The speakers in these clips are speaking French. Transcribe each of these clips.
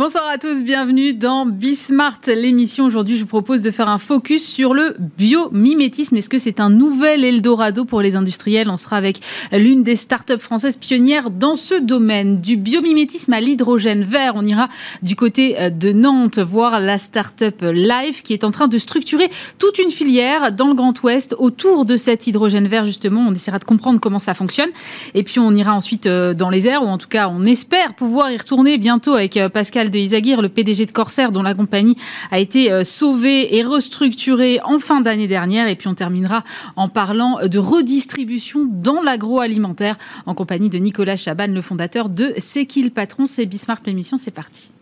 Bonsoir à tous, bienvenue dans Bismart, l'émission. Aujourd'hui, je vous propose de faire un focus sur le biomimétisme. Est-ce que c'est un nouvel Eldorado pour les industriels? On sera avec l'une des startups françaises pionnières dans ce domaine. Du biomimétisme à l'hydrogène vert, on ira du côté euh, de Nantes voir la startup Life qui est en train de structurer toute une filière dans le Grand Ouest autour de cet hydrogène vert, justement. On essaiera de comprendre comment ça fonctionne. Et puis, on ira ensuite euh, dans les airs, ou en tout cas, on espère pouvoir y retourner bientôt avec euh, Pascal de Isagir, le PDG de Corsair, dont la compagnie a été euh, sauvée et restructurée en fin d'année dernière. Et puis on terminera en parlant de redistribution dans l'agroalimentaire en compagnie de Nicolas Chaban, le fondateur de C'est qui le patron? C'est Bismart l'émission, c'est parti.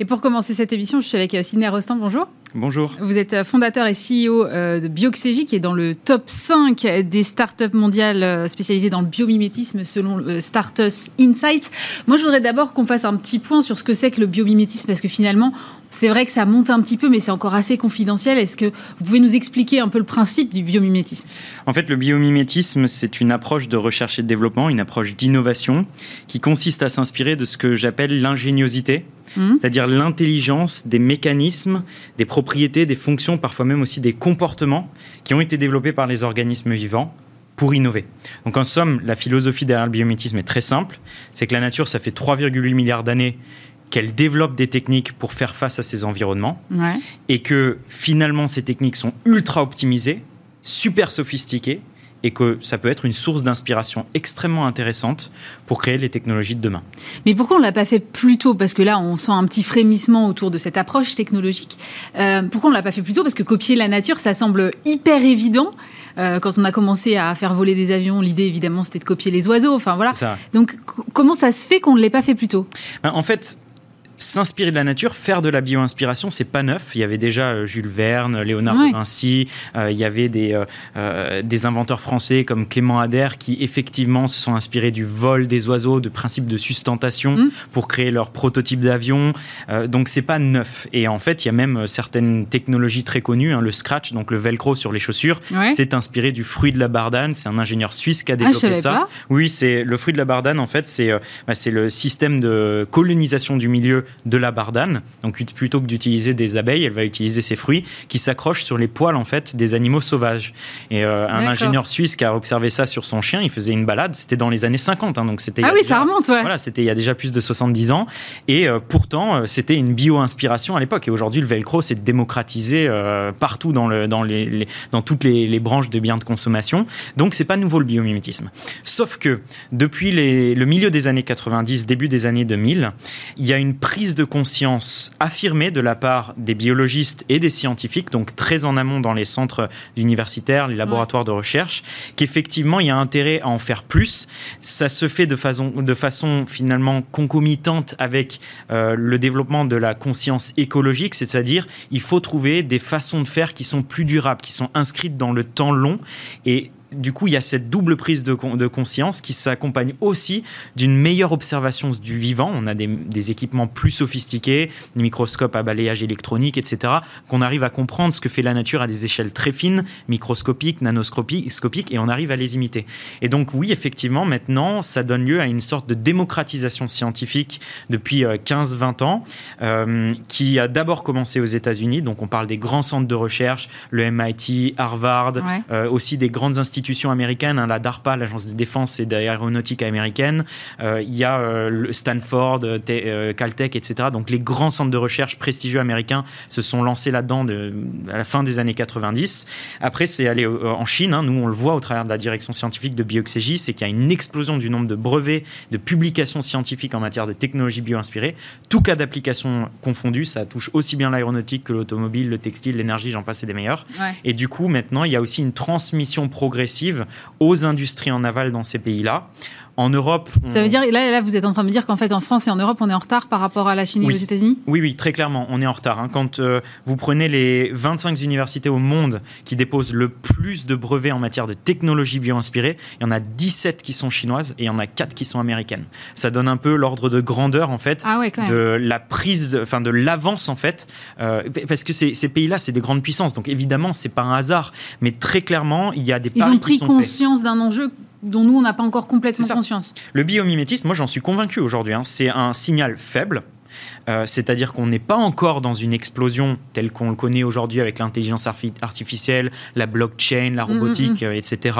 Et pour commencer cette émission, je suis avec euh, Sidney Rostand. Bonjour. Bonjour. Vous êtes euh, fondateur et CEO euh, de Bioxégie, qui est dans le top 5 des startups mondiales spécialisées dans le biomimétisme selon Startups Insights. Moi, je voudrais d'abord qu'on fasse un petit point sur ce que c'est que le biomimétisme, parce que finalement, c'est vrai que ça monte un petit peu, mais c'est encore assez confidentiel. Est-ce que vous pouvez nous expliquer un peu le principe du biomimétisme? En fait, le biomimétisme, c'est une approche de recherche et de développement, une approche d'innovation qui consiste à s'inspirer de ce que j'appelle l'ingéniosité, mmh. c'est-à-dire l'intelligence des mécanismes, des propriétés, des fonctions, parfois même aussi des comportements qui ont été développés par les organismes vivants pour innover. Donc en somme, la philosophie derrière le biomimétisme est très simple, c'est que la nature, ça fait 3,8 milliards d'années qu'elle développe des techniques pour faire face à ces environnements et que finalement ces techniques sont ultra optimisées, super sophistiquées et que ça peut être une source d'inspiration extrêmement intéressante pour créer les technologies de demain. Mais pourquoi on ne l'a pas fait plus tôt? Parce que là, on sent un petit frémissement autour de cette approche technologique. Euh, pourquoi on ne l'a pas fait plus tôt? Parce que copier la nature, ça semble hyper évident. Euh, quand on a commencé à faire voler des avions, l'idée évidemment c'était de copier les oiseaux. Enfin voilà. Donc comment ça se fait qu'on ne l'ait pas fait plus tôt? Ben, En fait, s'inspirer de la nature, faire de la bio-inspiration, c'est pas neuf. Il y avait déjà euh, Jules Verne, Léonard de Vinci, euh, il y avait des, euh, des inventeurs français comme Clément Ader qui effectivement se sont inspirés du vol des oiseaux, de principes de sustentation mm. pour créer leur prototype d'avion. donc c'est pas neuf. Et en fait, il y a même certaines technologies très connues, hein, le scratch, donc le velcro sur les chaussures, c'est inspiré du fruit de la bardane. C'est un ingénieur suisse qui a ah, développé ça. Oui, c'est le fruit de la bardane. En fait, c'est bah, c'est le système de colonisation du milieu de la bardane. Donc plutôt que d'utiliser des abeilles, elle va utiliser ces fruits qui s'accrochent sur les poils en fait des animaux sauvages. Et euh, un ingénieur suisse qui a observé ça sur son chien, il faisait une balade, c'était dans les années 50, hein, donc c'était. Ah oui, ça remonte, ouais. Voilà, c'était il y a déjà plus de 70 ans. Et euh, pourtant, euh, c'était une bio-inspiration à l'époque. Et aujourd'hui, le velcro s'est démocratisé partout dans, le, dans, les, dans toutes les, branches de biens de consommation. Donc c'est pas nouveau le biomimétisme. Sauf que depuis le milieu des années 90, début des années 2000, il y a une prise de conscience affirmée de la part des biologistes et des scientifiques, donc très en amont dans les centres universitaires, les laboratoires de recherche, qu'effectivement il y a intérêt à en faire plus. Ça se fait de façon, de façon finalement concomitante avec euh, le développement de la conscience écologique, c'est-à-dire il faut trouver des façons de faire qui sont plus durables, qui sont inscrites dans le temps long et du coup, il y a cette double prise de, conscience qui s'accompagne aussi d'une meilleure observation du vivant. On a des, équipements plus sophistiqués, des microscopes à balayage électronique, etc., qu'on arrive à comprendre ce que fait la nature à des échelles très fines, microscopiques, nanoscopiques, et on arrive à les imiter. Et donc, oui, effectivement, maintenant, ça donne lieu à une sorte de démocratisation scientifique depuis 15-20 euh, ans, euh, qui a d'abord commencé aux États-Unis. Donc, on parle des grands centres de recherche, le MIT, Harvard, euh, aussi des grandes institutions américaines, hein, la DARPA, l'agence de défense et d'aéronautique américaine, euh, il y a euh, Stanford, euh, Caltech, etc. Donc les grands centres de recherche prestigieux américains se sont lancés là-dedans à la fin des années 90. Après, c'est aller en Chine. Hein. nous, on le voit au travers de la direction scientifique de Bioxégie, c'est qu'il y a une explosion du nombre de brevets, de publications scientifiques en matière de technologie bio-inspirée. Tout cas d'application confondu, ça touche aussi bien l'aéronautique que l'automobile, le textile, l'énergie, j'en passe, c'est des meilleurs. Et du coup, maintenant, il y a aussi une transmission progressive aux industries en aval dans ces pays-là. En Europe. Ça veut dire, là, là, vous êtes en train de me dire qu'en fait, en France et en Europe, on est en retard par rapport à la Chine et aux États-Unis? Oui, oui, très clairement, on est en retard. Hein. Quand euh, vous prenez les 25 universités au monde qui déposent le plus de brevets en matière de technologie bio-inspirée, il y en a 17 qui sont chinoises et il y en a 4 qui sont américaines. Ça donne un peu l'ordre de grandeur, en fait, ah de la prise, enfin, de l'avance, en fait. Euh, parce que ces, ces pays-là, c'est des grandes puissances. Donc, évidemment, c'est pas un hasard. Mais très clairement, il y a des Ils ont pris conscience d'un enjeu dont nous, on n'a pas encore complètement conscience. Le biomimétisme, moi j'en suis convaincu aujourd'hui, hein. c'est un signal faible euh, c'est-à-dire qu'on n'est pas encore dans une explosion telle qu'on le connaît aujourd'hui avec l'intelligence artificielle, la blockchain, la mm, mm, robotique, mm. Euh, etc.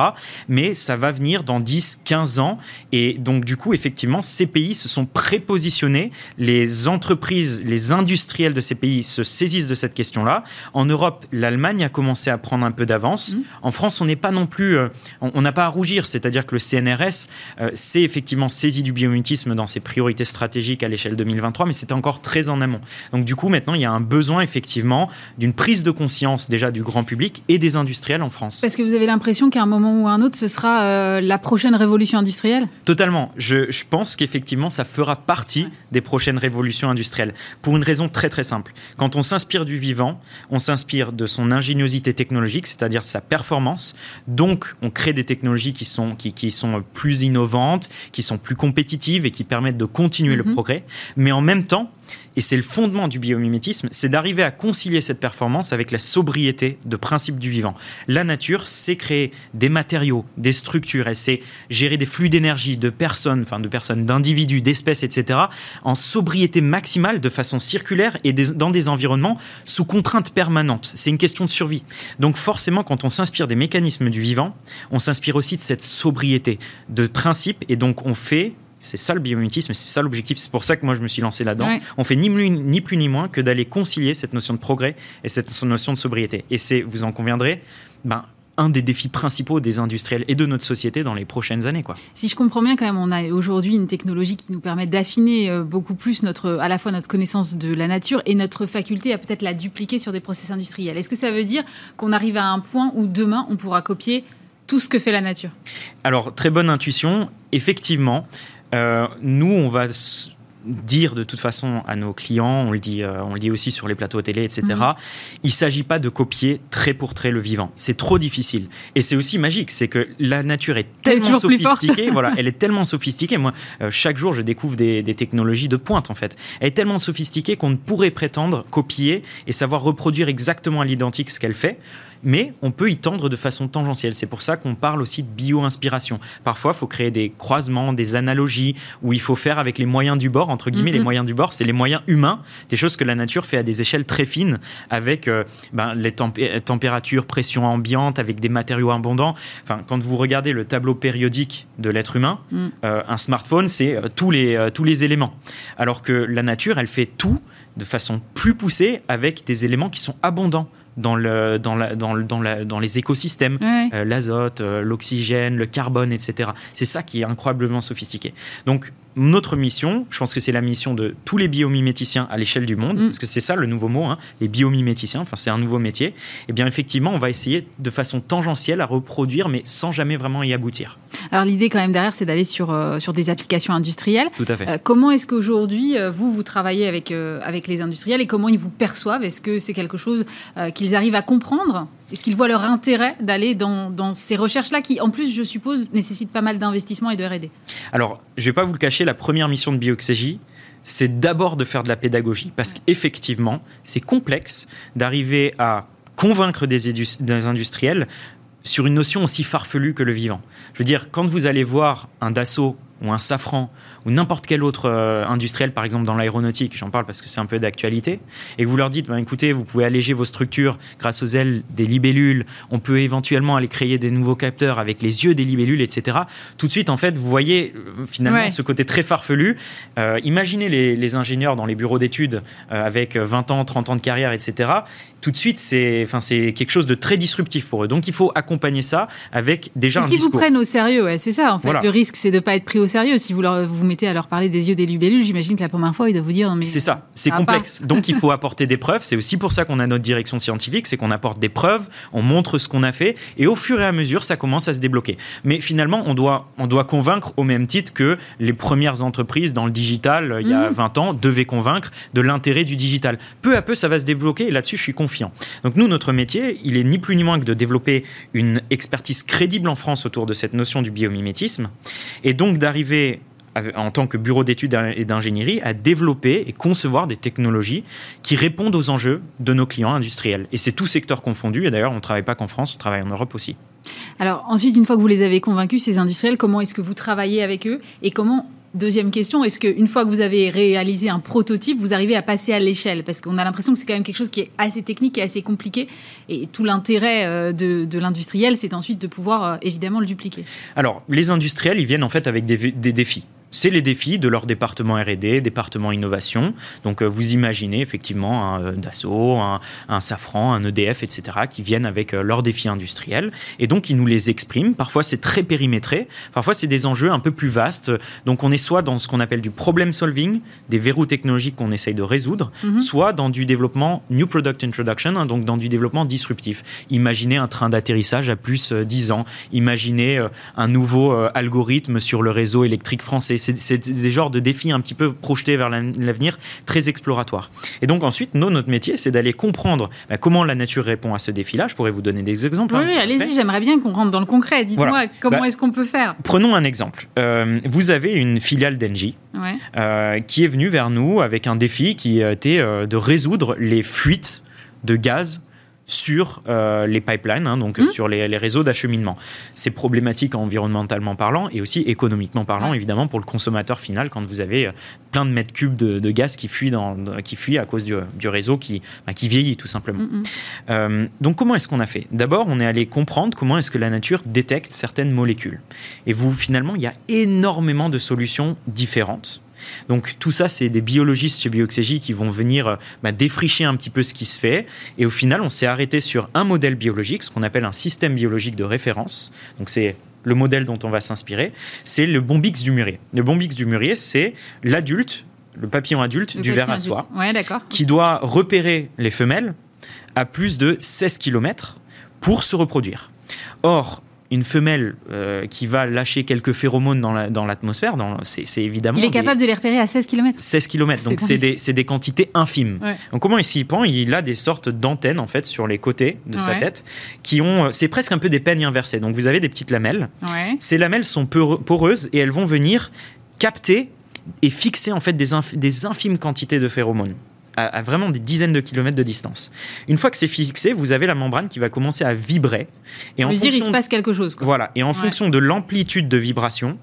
Mais ça va venir dans 10, 15 ans. Et donc, du coup, effectivement, ces pays se sont prépositionnés. Les entreprises, les industriels de ces pays se saisissent de cette question-là. En Europe, l'Allemagne a commencé à prendre un peu d'avance. En France, on n'est pas non plus. Euh, on n'a pas à rougir. C'est-à-dire que le CNRS s'est effectivement saisi du biomutisme dans ses priorités stratégiques à l'échelle 2023, mais c'était encore très en amont. Donc du coup, maintenant, il y a un besoin effectivement d'une prise de conscience déjà du grand public et des industriels en France. Parce que vous avez l'impression qu'à un moment ou un autre, ce sera euh, la prochaine révolution industrielle? Totalement. Je, pense qu'effectivement, ça fera partie des prochaines révolutions industrielles. Pour une raison très très simple. Quand on s'inspire du vivant, on s'inspire de son ingéniosité technologique, c'est-à-dire sa performance. Donc, on crée des technologies qui sont, qui, qui sont plus innovantes, qui sont plus compétitives et qui permettent de continuer le mhm. progrès. Mais en même temps, et c'est le fondement du biomimétisme, c'est d'arriver à concilier cette performance avec la sobriété de principe du vivant. La nature sait créer des matériaux, des structures, elle sait gérer des flux d'énergie de personnes, enfin de personnes, d'individus, d'espèces, etc., en sobriété maximale, de façon circulaire et dans des environnements sous contrainte permanente. C'est une question de survie. Donc forcément, quand on s'inspire des mécanismes du vivant, on s'inspire aussi de cette sobriété de principe et donc on fait c'est ça le biomimétisme c'est ça l'objectif. C'est pour ça que moi je me suis lancé là-dedans. On fait ni, ni plus ni moins que d'aller concilier cette notion de progrès et cette notion de sobriété. Et c'est, vous en conviendrez, ben, un des défis principaux des industriels et de notre société dans les prochaines années. Quoi. Si je comprends bien, quand même, on a aujourd'hui une technologie qui nous permet d'affiner euh, beaucoup plus notre, à la fois notre connaissance de la nature et notre faculté à peut-être la dupliquer sur des process industriels. Est-ce que ça veut dire qu'on arrive à un point où demain on pourra copier tout ce que fait la nature? Alors, très bonne intuition. Effectivement, euh, nous, on va dire de toute façon à nos clients, on le dit, euh, on le dit aussi sur les plateaux télé, etc. Mhm. Il ne s'agit pas de copier trait pour trait le vivant. C'est trop difficile. Et c'est aussi magique, c'est que la nature est tellement sophistiquée. voilà, elle est tellement sophistiquée. Moi, euh, chaque jour, je découvre des, des, technologies de pointe en fait. Elle est tellement sophistiquée qu'on ne pourrait prétendre copier et savoir reproduire exactement à l'identique ce qu'elle fait mais on peut y tendre de façon tangentielle. C'est pour ça qu'on parle aussi de bio-inspiration. Parfois, il faut créer des croisements, des analogies, où il faut faire avec les moyens du bord, entre guillemets, les mhm. moyens du bord, c'est les moyens humains, des choses que la nature fait à des échelles très fines, avec euh, ben, les températures, pression ambiante, avec des matériaux abondants. Enfin, quand vous regardez le tableau périodique de l'être humain, mm. euh, un smartphone, c'est euh, tous, les, tous les éléments. Alors que la nature, elle fait tout de façon plus poussée avec des éléments qui sont abondants dans, le, dans, la, dans, dans, la, dans les écosystèmes, euh, l'azote, euh, l'oxygène, le carbone, etc. C'est ça qui est incroyablement sophistiqué. Donc, notre mission, je pense que c'est la mission de tous les biomiméticiens à l'échelle du monde, mm. parce que c'est ça le nouveau mot, hein, les biomiméticiens, enfin c'est un nouveau métier, et eh bien effectivement on va essayer de façon tangentielle à reproduire, mais sans jamais vraiment y aboutir. Alors l'idée quand même derrière, c'est d'aller sur, euh, sur des applications industrielles. Tout à fait. Euh, comment est-ce qu'aujourd'hui, euh, vous, vous travaillez avec, avec les industriels et comment ils vous perçoivent? Est-ce que c'est quelque chose qu'ils arrivent à comprendre? Est-ce qu'ils voient leur intérêt d'aller dans, dans, ces recherches-là qui, en plus, je suppose, nécessitent pas mal d'investissement et de R&D Alors, je ne vais pas vous le cacher, la première mission de Bioxégie, c'est d'abord de faire de la pédagogie. Parce qu'effectivement, c'est complexe d'arriver à convaincre des, des, industriels sur une notion aussi farfelue que le vivant. Je veux dire, quand vous allez voir un Dassault ou un Safran ou n'importe quel autre euh, industriel, par exemple dans l'aéronautique, j'en parle parce que c'est un peu d'actualité, et que vous leur dites, ben, écoutez, vous pouvez alléger vos structures grâce aux ailes des libellules, on peut éventuellement aller créer des nouveaux capteurs avec les yeux des libellules, etc. Tout de suite, en fait, vous voyez euh, finalement ce côté très farfelu. Euh, imaginez les, ingénieurs dans les bureaux d'études avec 20 ans, 30 ans de carrière, etc. Tout de suite, c'est quelque chose de très disruptif pour eux. Donc, il faut accompagner ça avec déjà Est-ce qu'ils vous prennent au sérieux? C'est ça, en fait. Le risque, c'est de ne pas être pris au sérieux. Si vous, leur, vous à leur parler des yeux des libellules, j'imagine que la première fois, ils doivent vous dire. C'est ça, c'est complexe. Donc il faut apporter des preuves. C'est aussi pour ça qu'on a notre direction scientifique, c'est qu'on apporte des preuves, on montre ce qu'on a fait, et au fur et à mesure, ça commence à se débloquer. Mais finalement, on doit, on doit convaincre au même titre que les premières entreprises dans le digital, il y a 20 mmh. ans, devaient convaincre de l'intérêt du digital. Peu à peu, ça va se débloquer, et là-dessus, je suis confiant. Donc nous, notre métier, il est ni plus ni moins que de développer une expertise crédible en France autour de cette notion du biomimétisme, et donc d'arriver en tant que bureau d'études et d'ingénierie, à développer et concevoir des technologies qui répondent aux enjeux de nos clients industriels. Et c'est tout secteur confondu. Et d'ailleurs, on ne travaille pas qu'en France, on travaille en Europe aussi. Alors ensuite, une fois que vous les avez convaincus, ces industriels, comment est-ce que vous travaillez avec eux et comment Deuxième question, est-ce qu'une fois que vous avez réalisé un prototype, vous arrivez à passer à l'échelle? Parce qu'on a l'impression que c'est quand même quelque chose qui est assez technique et assez compliqué. Et tout l'intérêt euh, de, l'industriel, c'est ensuite de pouvoir euh, évidemment le dupliquer. Alors, les industriels, ils viennent en fait avec des défis c'est les défis de leur département R&D, département innovation. Donc euh, vous imaginez effectivement un euh, Dassault, un, Safran, un EDF, etc., qui viennent avec euh, leurs défis industriels. Et donc ils nous les expriment. Parfois c'est très périmétré, parfois c'est des enjeux un peu plus vastes. Donc on est soit dans ce qu'on appelle du problem solving, des verrous technologiques qu'on essaye de résoudre, mhm. soit dans du développement new product introduction, hein, donc dans du développement disruptif. Imaginez un train d'atterrissage à plus 10 ans, imaginez un nouveau algorithme sur le réseau électrique français c'est des genres de défis un petit peu projetés vers l'avenir, très exploratoires. Et donc ensuite, notre métier, c'est d'aller comprendre bah, comment la nature répond à ce défi-là. Je pourrais vous donner des exemples. Oui, hein, allez-y, j'aimerais bien qu'on rentre dans le concret. Dites-moi comment bah, est-ce qu'on peut faire Prenons un exemple. Euh, vous avez une filiale d'Engie euh, qui est venue vers nous avec un défi qui était euh, de résoudre les fuites de gaz sur euh, les pipelines, hein, donc mmh. sur les, réseaux d'acheminement. C'est problématique environnementalement parlant et aussi économiquement parlant, évidemment, pour le consommateur final, quand vous avez euh, plein de mètres cubes de, gaz qui fuient, dans, qui fuient à cause du, réseau qui, bah, qui vieillit, tout simplement. Mmh, mmh. Euh, donc, comment est-ce qu'on a fait? D'abord, on est allé comprendre comment est-ce que la nature détecte certaines molécules. Et vous, finalement, il y a énormément de solutions différentes donc tout ça, c'est des biologistes chez Bioxégie qui vont venir euh, bah, défricher un petit peu ce qui se fait. Et au final, on s'est arrêté sur un modèle biologique, ce qu'on appelle un système biologique de référence. Donc c'est le modèle dont on va s'inspirer, c'est le bombix du mûrier. Le bombix du mûrier, c'est l'adulte, le papillon adulte du ver à soie, qui doit repérer les femelles à plus de 16 km pour se reproduire. Or, une femelle euh, qui va lâcher quelques phéromones dans l'atmosphère, c'est évidemment. Il est capable de les repérer à 16 km 16 km, donc c'est des, des, quantités infimes. Donc comment il s'y prend? Il a des sortes d'antennes en fait sur les côtés de sa tête qui ont. C'est presque un peu des peignes inversées. Donc vous avez des petites lamelles. Ces lamelles sont poreuses et elles vont venir capter et fixer en fait des, des infimes quantités de phéromones à, vraiment des dizaines de kilomètres de distance. Une fois que c'est fixé, vous avez la membrane qui va commencer à vibrer. Et en dire, il se passe quelque chose. Voilà. Et en fonction de l'amplitude de vibration,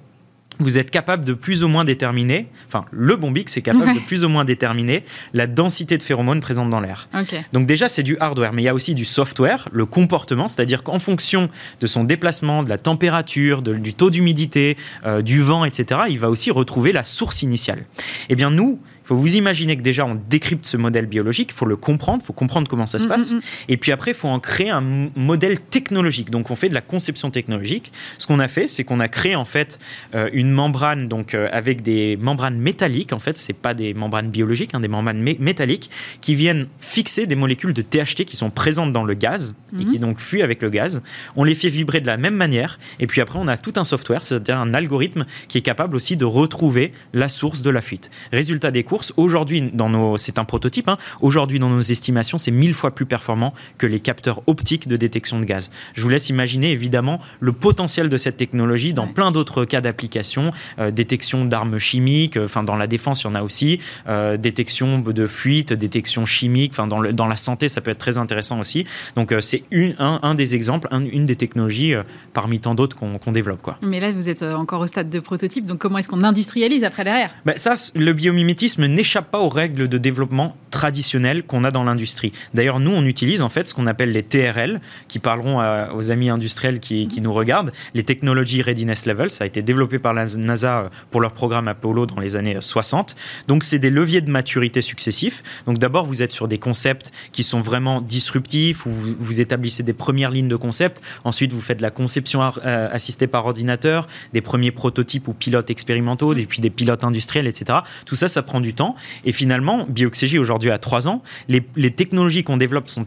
vous êtes capable de plus ou moins déterminer, enfin le bombix est capable de plus ou moins déterminer la densité de phéromones présentes dans l'air. Donc déjà c'est du hardware, mais il y a aussi du software, le comportement, c'est-à-dire qu'en fonction de son déplacement, de la température, du taux d'humidité, euh, du vent, etc., il va aussi retrouver la source initiale. Eh bien nous, faut vous imaginer que déjà on décrypte ce modèle biologique, il faut le comprendre, il faut comprendre comment ça se mm, passe, mm, mm. et puis après il faut en créer un modèle technologique. Donc on fait de la conception technologique. Ce qu'on a fait, c'est qu'on a créé en fait euh, une membrane donc euh, avec des membranes métalliques. En fait, c'est pas des membranes biologiques, hein, des membranes métalliques qui viennent fixer des molécules de THT qui sont présentes dans le gaz et qui donc fuient avec le gaz. On les fait vibrer de la même manière, et puis après on a tout un software, c'est-à-dire un algorithme qui est capable aussi de retrouver la source de la fuite. Résultat des cours Aujourd'hui, dans nos, c'est un prototype. Hein. Aujourd'hui, dans nos estimations, c'est mille fois plus performant que les capteurs optiques de détection de gaz. Je vous laisse imaginer évidemment le potentiel de cette technologie dans plein d'autres cas d'application, euh, détection d'armes chimiques. Euh, enfin, dans la défense, il y en a aussi. Euh, détection de fuite, détection chimique. Enfin, dans, dans la santé, ça peut être très intéressant aussi. Donc, c'est un, un, des exemples, une des technologies parmi tant d'autres qu'on développe. Quoi. Mais là, vous êtes encore au stade de prototype. Donc, comment est-ce qu'on industrialise après derrière? Ben, Ça, le biomimétisme n'échappe pas aux règles de développement traditionnelles qu'on a dans l'industrie. D'ailleurs, nous, on utilise en fait ce qu'on appelle les TRL, qui parleront aux amis industriels qui, nous regardent, les Technology Readiness Level. Ça a été développé par la NASA pour leur programme Apollo dans les années 60. Donc, c'est des leviers de maturité successifs. Donc, d'abord, vous êtes sur des concepts qui sont vraiment disruptifs, où vous, établissez des premières lignes de concepts. Ensuite, vous faites la conception euh, assistée par ordinateur, des premiers prototypes ou pilotes expérimentaux, et puis des pilotes industriels, etc. Tout ça, ça prend du temps et finalement, Bioxégie aujourd'hui a trois ans, les, technologies qu'on développe sont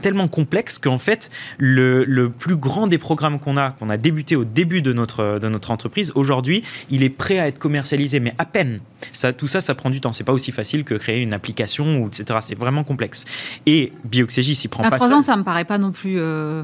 tellement complexes qu'en fait, le, plus grand des programmes qu'on a, qu'on a débuté au début de notre, de notre entreprise, aujourd'hui, il est prêt à être commercialisé, mais à peine. Ça, tout ça, ça prend du temps. C'est pas aussi facile que créer une application, ou etc. C'est vraiment complexe. Et Bioxégie s'y prend à pas. trois ans, ça me paraît pas non plus. Euh,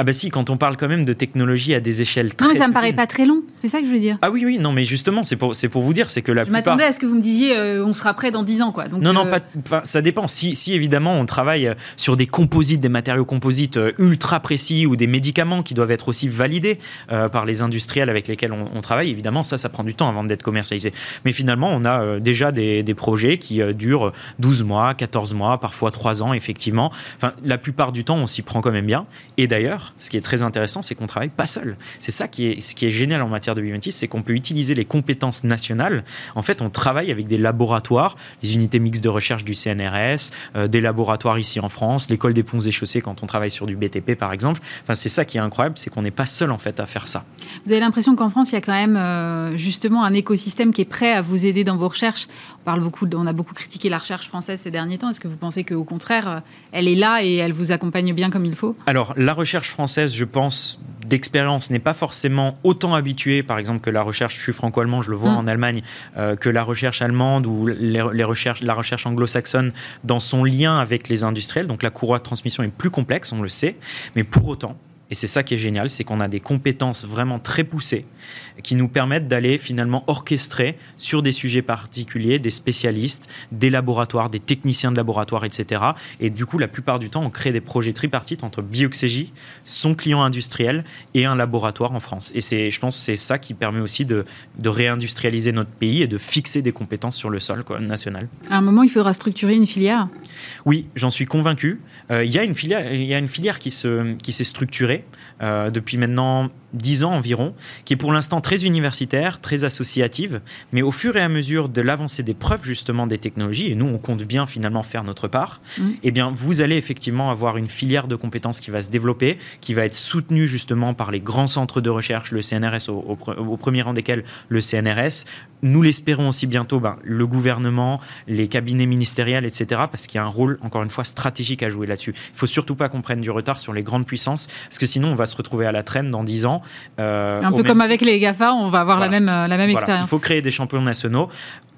Ah bah si, quand on parle quand même de technologie à des échelles très... Non, mais ça me paraît pas très long, c'est ça que je veux dire. Ah oui, oui, non, mais justement, c'est pour, pour vous dire, c'est que la je m'attendais à ce que vous me disiez, euh, on sera prêt dans 10 ans, quoi. Donc, non, non, euh, pas, ça dépend. Si, si, évidemment, on travaille sur des composites, des matériaux composites euh, ultra précis ou des médicaments qui doivent être aussi validés par les industriels avec lesquels on, travaille, évidemment, ça, ça prend du temps avant d'être commercialisé. Mais finalement, on a déjà des, des projets qui durent 12 mois, 14 mois, parfois 3 ans, effectivement. Enfin, la plupart du temps, on s'y prend quand même bien. Et d'ailleurs, ce qui est très intéressant, c'est qu'on travaille pas seul. C'est ça qui est, ce qui est génial en matière de biométis, c'est qu'on peut utiliser les compétences nationales. En fait, on travaille avec des laboratoires, les unités mixtes de recherche du CNRS, euh, des laboratoires ici en France, l'école des ponts et chaussées quand on travaille sur du BTP par exemple. Enfin, c'est ça qui est incroyable, c'est qu'on n'est pas seul en fait à faire ça. Vous avez l'impression qu'en France, il y a quand même euh, justement un écosystème qui est prêt à vous aider dans vos recherches. On parle beaucoup, on a beaucoup critiqué la recherche française ces derniers temps. Est-ce que vous pensez qu'au contraire, euh, elle est là et elle vous accompagne bien comme il faut? Alors, la recherche française, je pense, d'expérience n'est pas forcément autant habituée, par exemple, que la recherche, je suis franco-allemand, je le vois mm. en Allemagne, euh, que la recherche allemande ou les, recherches, la recherche anglo-saxonne dans son lien avec les industriels. Donc la courroie de transmission est plus complexe, on le sait, mais pour autant, et c'est ça qui est génial, c'est qu'on a des compétences vraiment très poussées qui nous permettent d'aller finalement orchestrer sur des sujets particuliers des spécialistes, des laboratoires, des techniciens de laboratoire, etc. Et du coup, la plupart du temps, on crée des projets tripartites entre Bioxégie, son client industriel et un laboratoire en France. Et c'est, je pense c'est ça qui permet aussi de, de, réindustrialiser notre pays et de fixer des compétences sur le sol quoi, national. À un moment, il faudra structurer une filière Oui, j'en suis convaincu. Euh, il y, a une filière, il y a une filière qui, se, qui s'est structurée depuis maintenant 10 ans environ, qui est pour l'instant très universitaire, très associative, mais au fur et à mesure de l'avancée des preuves justement des technologies, et nous on compte bien finalement faire notre part, mmh. eh bien vous allez effectivement avoir une filière de compétences qui va se développer, qui va être soutenue justement par les grands centres de recherche, le CNRS au, au, premier rang desquels le CNRS, nous l'espérons aussi bientôt, ben, le gouvernement, les cabinets ministériels, etc., parce qu'il y a un rôle, encore une fois, stratégique à jouer là-dessus. Il faut surtout pas qu'on prenne du retard sur les grandes puissances, parce que sinon on va se retrouver à la traîne dans 10 ans un peu comme avec les GAFA, on va avoir la même, la même expérience. Il faut créer des champions nationaux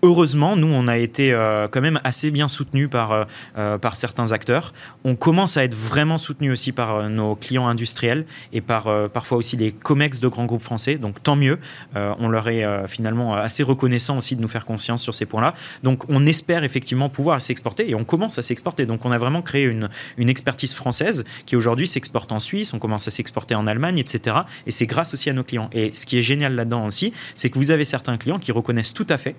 heureusement, nous, on a été euh, quand même assez bien soutenus par, euh, euh, par certains acteurs. On commence à être vraiment soutenus aussi par nos clients industriels et par parfois aussi les COMEX de grands groupes français. Donc tant mieux. on leur est finalement assez reconnaissant aussi de nous faire confiance sur ces points-là. Donc on espère effectivement pouvoir s'exporter et on commence à s'exporter. Donc on a vraiment créé une, une expertise française qui aujourd'hui s'exporte en Suisse, on commence à s'exporter en Allemagne, etc. Et c'est grâce aussi à nos clients. Et ce qui est génial là-dedans aussi, c'est que vous avez certains clients qui reconnaissent tout à fait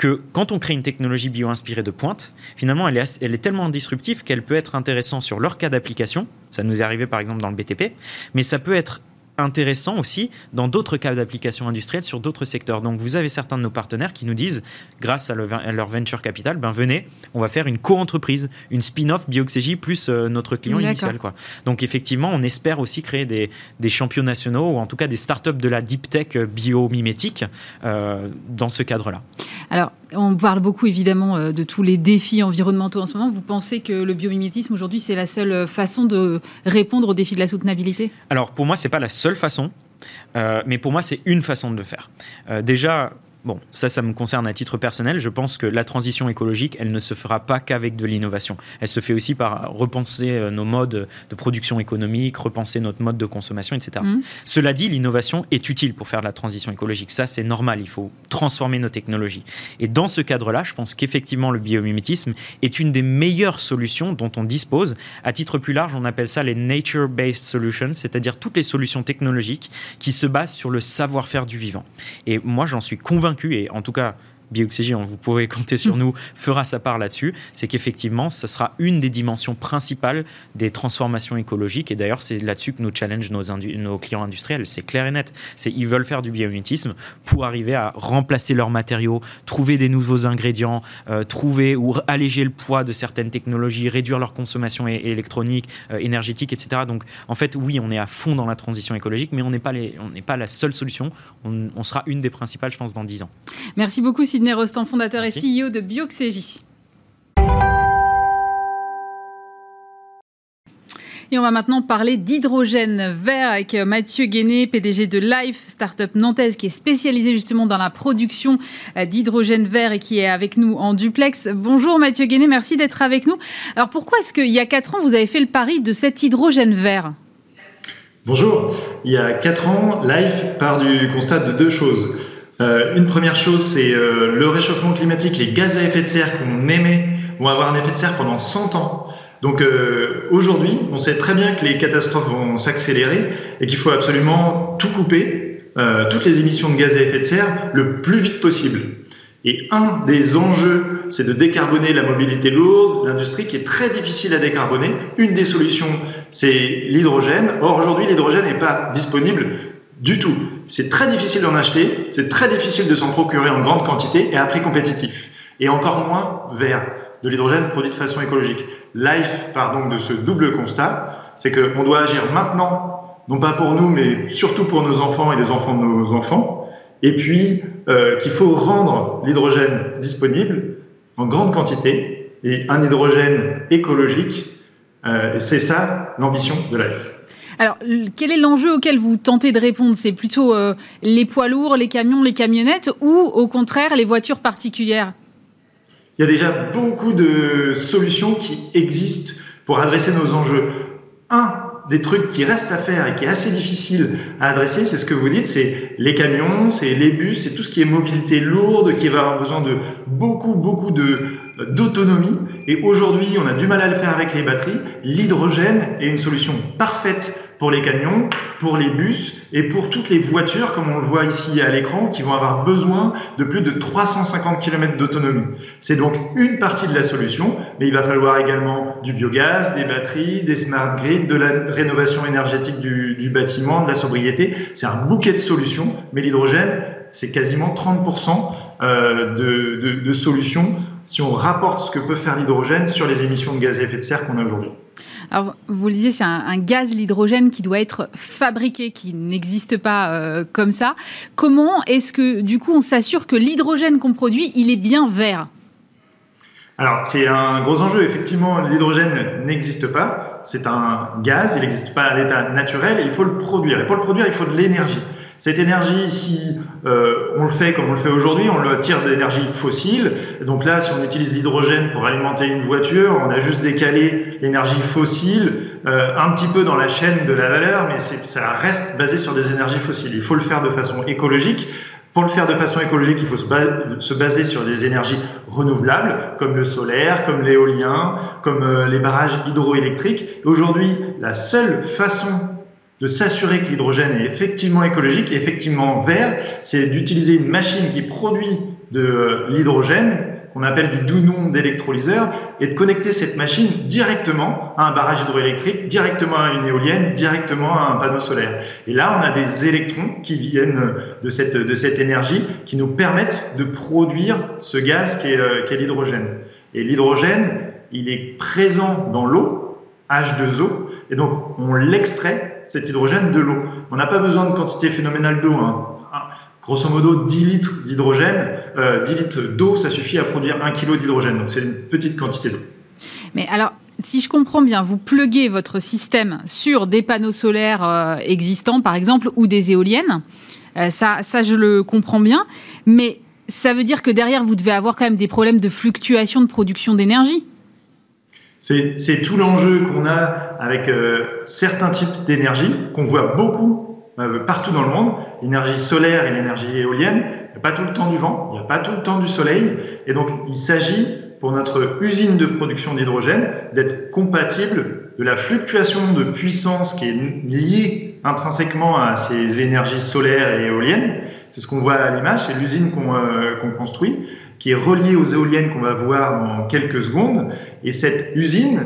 que quand on crée une technologie bio-inspirée de pointe, finalement, elle est, elle est tellement disruptive qu'elle peut être intéressante sur leur cas d'application. Ça nous est arrivé par exemple dans le BTP, mais ça peut être intéressant aussi dans d'autres cas d'application industrielle sur d'autres secteurs. Donc vous avez certains de nos partenaires qui nous disent, grâce à, leur venture capital, ben venez, on va faire une co-entreprise, une spin-off Bioxégie plus euh, notre client initial. Quoi. Donc effectivement, on espère aussi créer des, des, champions nationaux ou en tout cas des startups de la deep tech biomimétique euh, dans ce cadre-là. Alors, on parle beaucoup évidemment euh, de tous les défis environnementaux en ce moment. Vous pensez que le biomimétisme aujourd'hui, c'est la seule façon de répondre aux défis de la soutenabilité? Alors, pour moi, c'est pas la seule façon, euh, mais pour moi, c'est une façon de le faire. Euh, déjà, Bon, ça, ça me concerne à titre personnel. Je pense que la transition écologique, elle ne se fera pas qu'avec de l'innovation. Elle se fait aussi par repenser euh, nos modes de production économique, repenser notre mode de consommation, etc. Mmh. Cela dit, l'innovation est utile pour faire la transition écologique. Ça, c'est normal. Il faut transformer nos technologies. Et dans ce cadre-là, je pense qu'effectivement, le biomimétisme est une des meilleures solutions dont on dispose. À titre plus large, on appelle ça les nature-based solutions, c'est-à-dire toutes les solutions technologiques qui se basent sur le savoir-faire du vivant. Et moi, j'en suis convaincu et en tout cas Bioxégie, vous pouvez compter sur nous, fera sa part là-dessus, c'est qu'effectivement, ça sera une des dimensions principales des transformations écologiques. Et d'ailleurs, c'est là-dessus que nous challenge nos, nos clients industriels. C'est clair et net. C'est ils veulent faire du biomimétisme pour arriver à remplacer leurs matériaux, trouver des nouveaux ingrédients, euh, trouver ou alléger le poids de certaines technologies, réduire leur consommation électronique, euh, énergétique, etc. Donc, en fait, oui, on est à fond dans la transition écologique, mais on n'est pas, pas la seule solution. On, on, sera une des principales, je pense, dans 10 ans. Merci beaucoup, Sidney Rostand, fondateur et CEO de Bioxégie. Et on va maintenant parler d'hydrogène vert avec Mathieu Guéné, PDG de Life, start-up nantaise qui est spécialisée justement dans la production d'hydrogène vert et qui est avec nous en duplex. Bonjour Mathieu Guéné, merci d'être avec nous. Alors pourquoi est-ce qu'il y a 4 ans, vous avez fait le pari de cet hydrogène vert? Bonjour. Il y a 4 ans, Life part du constat de deux choses. Euh, une première chose, c'est euh, le réchauffement climatique, les gaz à effet de serre qu'on émet vont avoir un effet de serre pendant 100 ans. Donc euh, aujourd'hui, on sait très bien que les catastrophes vont s'accélérer et qu'il faut absolument tout couper, toutes les émissions de gaz à effet de serre, le plus vite possible. Et un des enjeux, c'est de décarboner la mobilité lourde, l'industrie qui est très difficile à décarboner. Une des solutions, c'est l'hydrogène. Or, aujourd'hui, l'hydrogène n'est pas disponible du tout. C'est très difficile d'en acheter, c'est très difficile de s'en procurer en grande quantité et à prix compétitif. Et encore moins vert, de l'hydrogène produit de façon écologique. Life part donc de ce double constat, c'est qu'on doit agir maintenant, non pas pour nous, mais surtout pour nos enfants et les enfants de nos enfants, et puis euh, qu'il faut rendre l'hydrogène disponible en grande quantité et un hydrogène écologique. Euh, c'est ça l'ambition de Life. Alors, quel est l'enjeu auquel vous tentez de répondre? C'est plutôt euh, les poids lourds, les camions, les camionnettes ou au contraire les voitures particulières? Il y a déjà beaucoup de solutions qui existent pour adresser nos enjeux. Un des trucs qui restent à faire et qui est assez difficile à adresser, c'est ce que vous dites, c'est les camions, c'est les bus, c'est tout ce qui est mobilité lourde, qui va avoir besoin de beaucoup, beaucoup de d'autonomie. Et aujourd'hui, on a du mal à le faire avec les batteries. L'hydrogène est une solution parfaite pour les camions, pour les bus et pour toutes les voitures, comme on le voit ici à l'écran, qui vont avoir besoin de plus de 350 km d'autonomie. C'est donc une partie de la solution, mais il va falloir également du biogaz, des batteries, des smart grids, de la rénovation énergétique du, bâtiment, de la sobriété. C'est un bouquet de solutions, mais l'hydrogène, c'est quasiment 30% euh, de, de, de solutions si on rapporte ce que peut faire l'hydrogène sur les émissions de gaz à effet de serre qu'on a aujourd'hui. Alors, vous le disiez, c'est un, un, gaz, l'hydrogène, qui doit être fabriqué, qui n'existe pas euh, comme ça. Comment est-ce que, du coup, on s'assure que l'hydrogène qu'on produit, il est bien vert? Alors, c'est un gros enjeu. Effectivement, l'hydrogène n'existe pas. C'est un gaz, il n'existe pas à l'état naturel et il faut le produire. Et pour le produire, il faut de l'énergie. Cette énergie, si euh, on le fait comme on le fait aujourd'hui, on le tire d'énergie fossile. Donc là, si on utilise l'hydrogène pour alimenter une voiture, on a juste décalé l'énergie fossile euh, un petit peu dans la chaîne de la valeur, mais ça reste basé sur des énergies fossiles. Il faut le faire de façon écologique. Pour le faire de façon écologique, il faut se baser sur des énergies renouvelables, comme le solaire, comme l'éolien, comme euh, les barrages hydroélectriques. Aujourd'hui, la seule façon de s'assurer que l'hydrogène est effectivement écologique et effectivement vert, c'est d'utiliser une machine qui produit de euh, l'hydrogène qu'on appelle du doux nom d'électrolyseur et de connecter cette machine directement à un barrage hydroélectrique, directement à une éolienne, directement à un panneau solaire. Et là, on a des électrons qui viennent de cette, de cette énergie qui nous permettent de produire ce gaz qui est, euh, est l'hydrogène. Et l'hydrogène, il est présent dans l'eau, H2O, et donc on l'extrait cet hydrogène de l'eau. On n'a pas besoin de quantité phénoménale d'eau. Hein. Grosso modo, 10 litres d'hydrogène, euh, 10 litres d'eau, ça suffit à produire 1 kg d'hydrogène. Donc c'est une petite quantité d'eau. Mais alors, si je comprends bien, vous pluguez votre système sur des panneaux solaires euh, existants, par exemple, ou des éoliennes. Euh, ça, ça, je le comprends bien. Mais ça veut dire que derrière, vous devez avoir quand même des problèmes de fluctuation de production d'énergie. C'est tout l'enjeu qu'on a avec euh, certains types d'énergie qu'on voit beaucoup euh, partout dans le monde. L'énergie solaire et l'énergie éolienne, il n'y a pas tout le temps du vent, il n'y a pas tout le temps du soleil. Et donc, il s'agit pour notre usine de production d'hydrogène d'être compatible de la fluctuation de puissance qui est liée intrinsèquement à ces énergies solaires et éoliennes. C'est ce qu'on voit à l'image, c'est l'usine qu'on euh, qu'on construit qui est reliée aux éoliennes qu'on va voir dans quelques secondes. Et cette usine,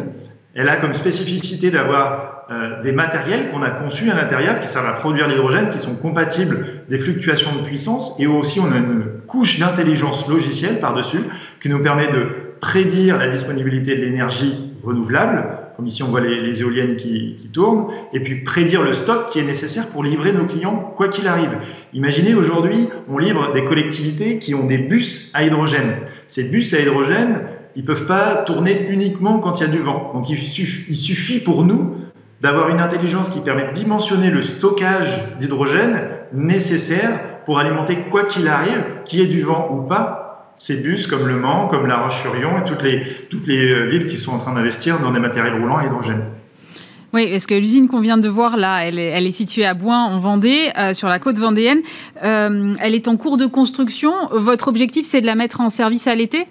elle a comme spécificité d'avoir euh, des matériels qu'on a conçus à l'intérieur qui servent à produire l'hydrogène, qui sont compatibles des fluctuations de puissance. Et aussi, on a une couche d'intelligence logicielle par-dessus qui nous permet de prédire la disponibilité de l'énergie renouvelable, comme ici on voit les, éoliennes qui, qui, tournent, et puis prédire le stock qui est nécessaire pour livrer nos clients quoi qu'il arrive. Imaginez aujourd'hui, on livre des collectivités qui ont des bus à hydrogène. Ces bus à hydrogène, ils peuvent pas tourner uniquement quand il y a du vent. Donc il suffit, il suffit pour nous d'avoir une intelligence qui permet de dimensionner le stockage d'hydrogène nécessaire pour alimenter quoi qu'il arrive, qu'il y ait du vent ou pas, ces bus comme Le Mans, comme La Roche-sur-Yon et toutes les, toutes les villes qui sont en train d'investir dans des matériels roulants à hydrogène. Oui, parce que l'usine qu'on vient de voir là, elle est, située à Boin, en Vendée, euh, sur la côte vendéenne. Euh, elle est en cours de construction. Votre objectif, c'est de la mettre en service à l'été?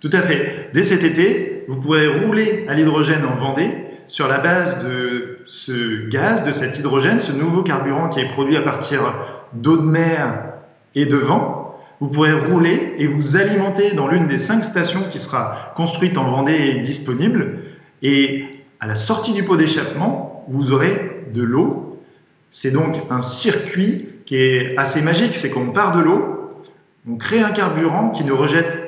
Tout à fait. Dès cet été, vous pourrez rouler à l'hydrogène en Vendée sur la base de ce gaz, de cet hydrogène, ce nouveau carburant qui est produit à partir d'eau de mer et de vent. Vous pourrez rouler et vous alimenter dans l'une des cinq stations qui sera construite en Vendée et disponible. Et à la sortie du pot d'échappement, vous aurez de l'eau. C'est donc un circuit qui est assez magique, c'est qu'on part de l'eau, on crée un carburant qui ne rejette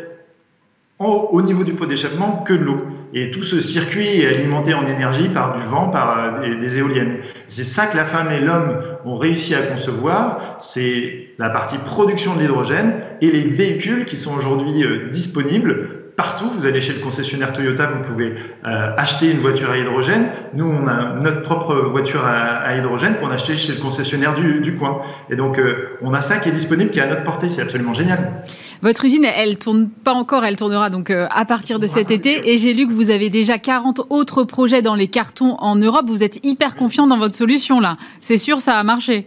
au niveau du pot d'échappement que de l'eau. Et tout ce circuit est alimenté en énergie par du vent, par euh, des, éoliennes. C'est ça que la femme et l'homme ont réussi à concevoir. C'est la partie production de l'hydrogène et les véhicules qui sont aujourd'hui euh, disponibles partout. Vous allez chez le concessionnaire Toyota, vous pouvez euh, acheter une voiture à hydrogène. Nous, on a notre propre voiture à, hydrogène qu'on a chez le concessionnaire du, coin. Et donc, euh, on a ça qui est disponible, qui est à notre portée. C'est absolument génial. Votre usine, elle tourne pas encore, elle tournera donc euh, à partir de cet été. Et j'ai lu que vous avez déjà 40 autres projets dans les cartons en Europe. Vous êtes hyper confiant dans votre solution là. C'est sûr, ça a marché.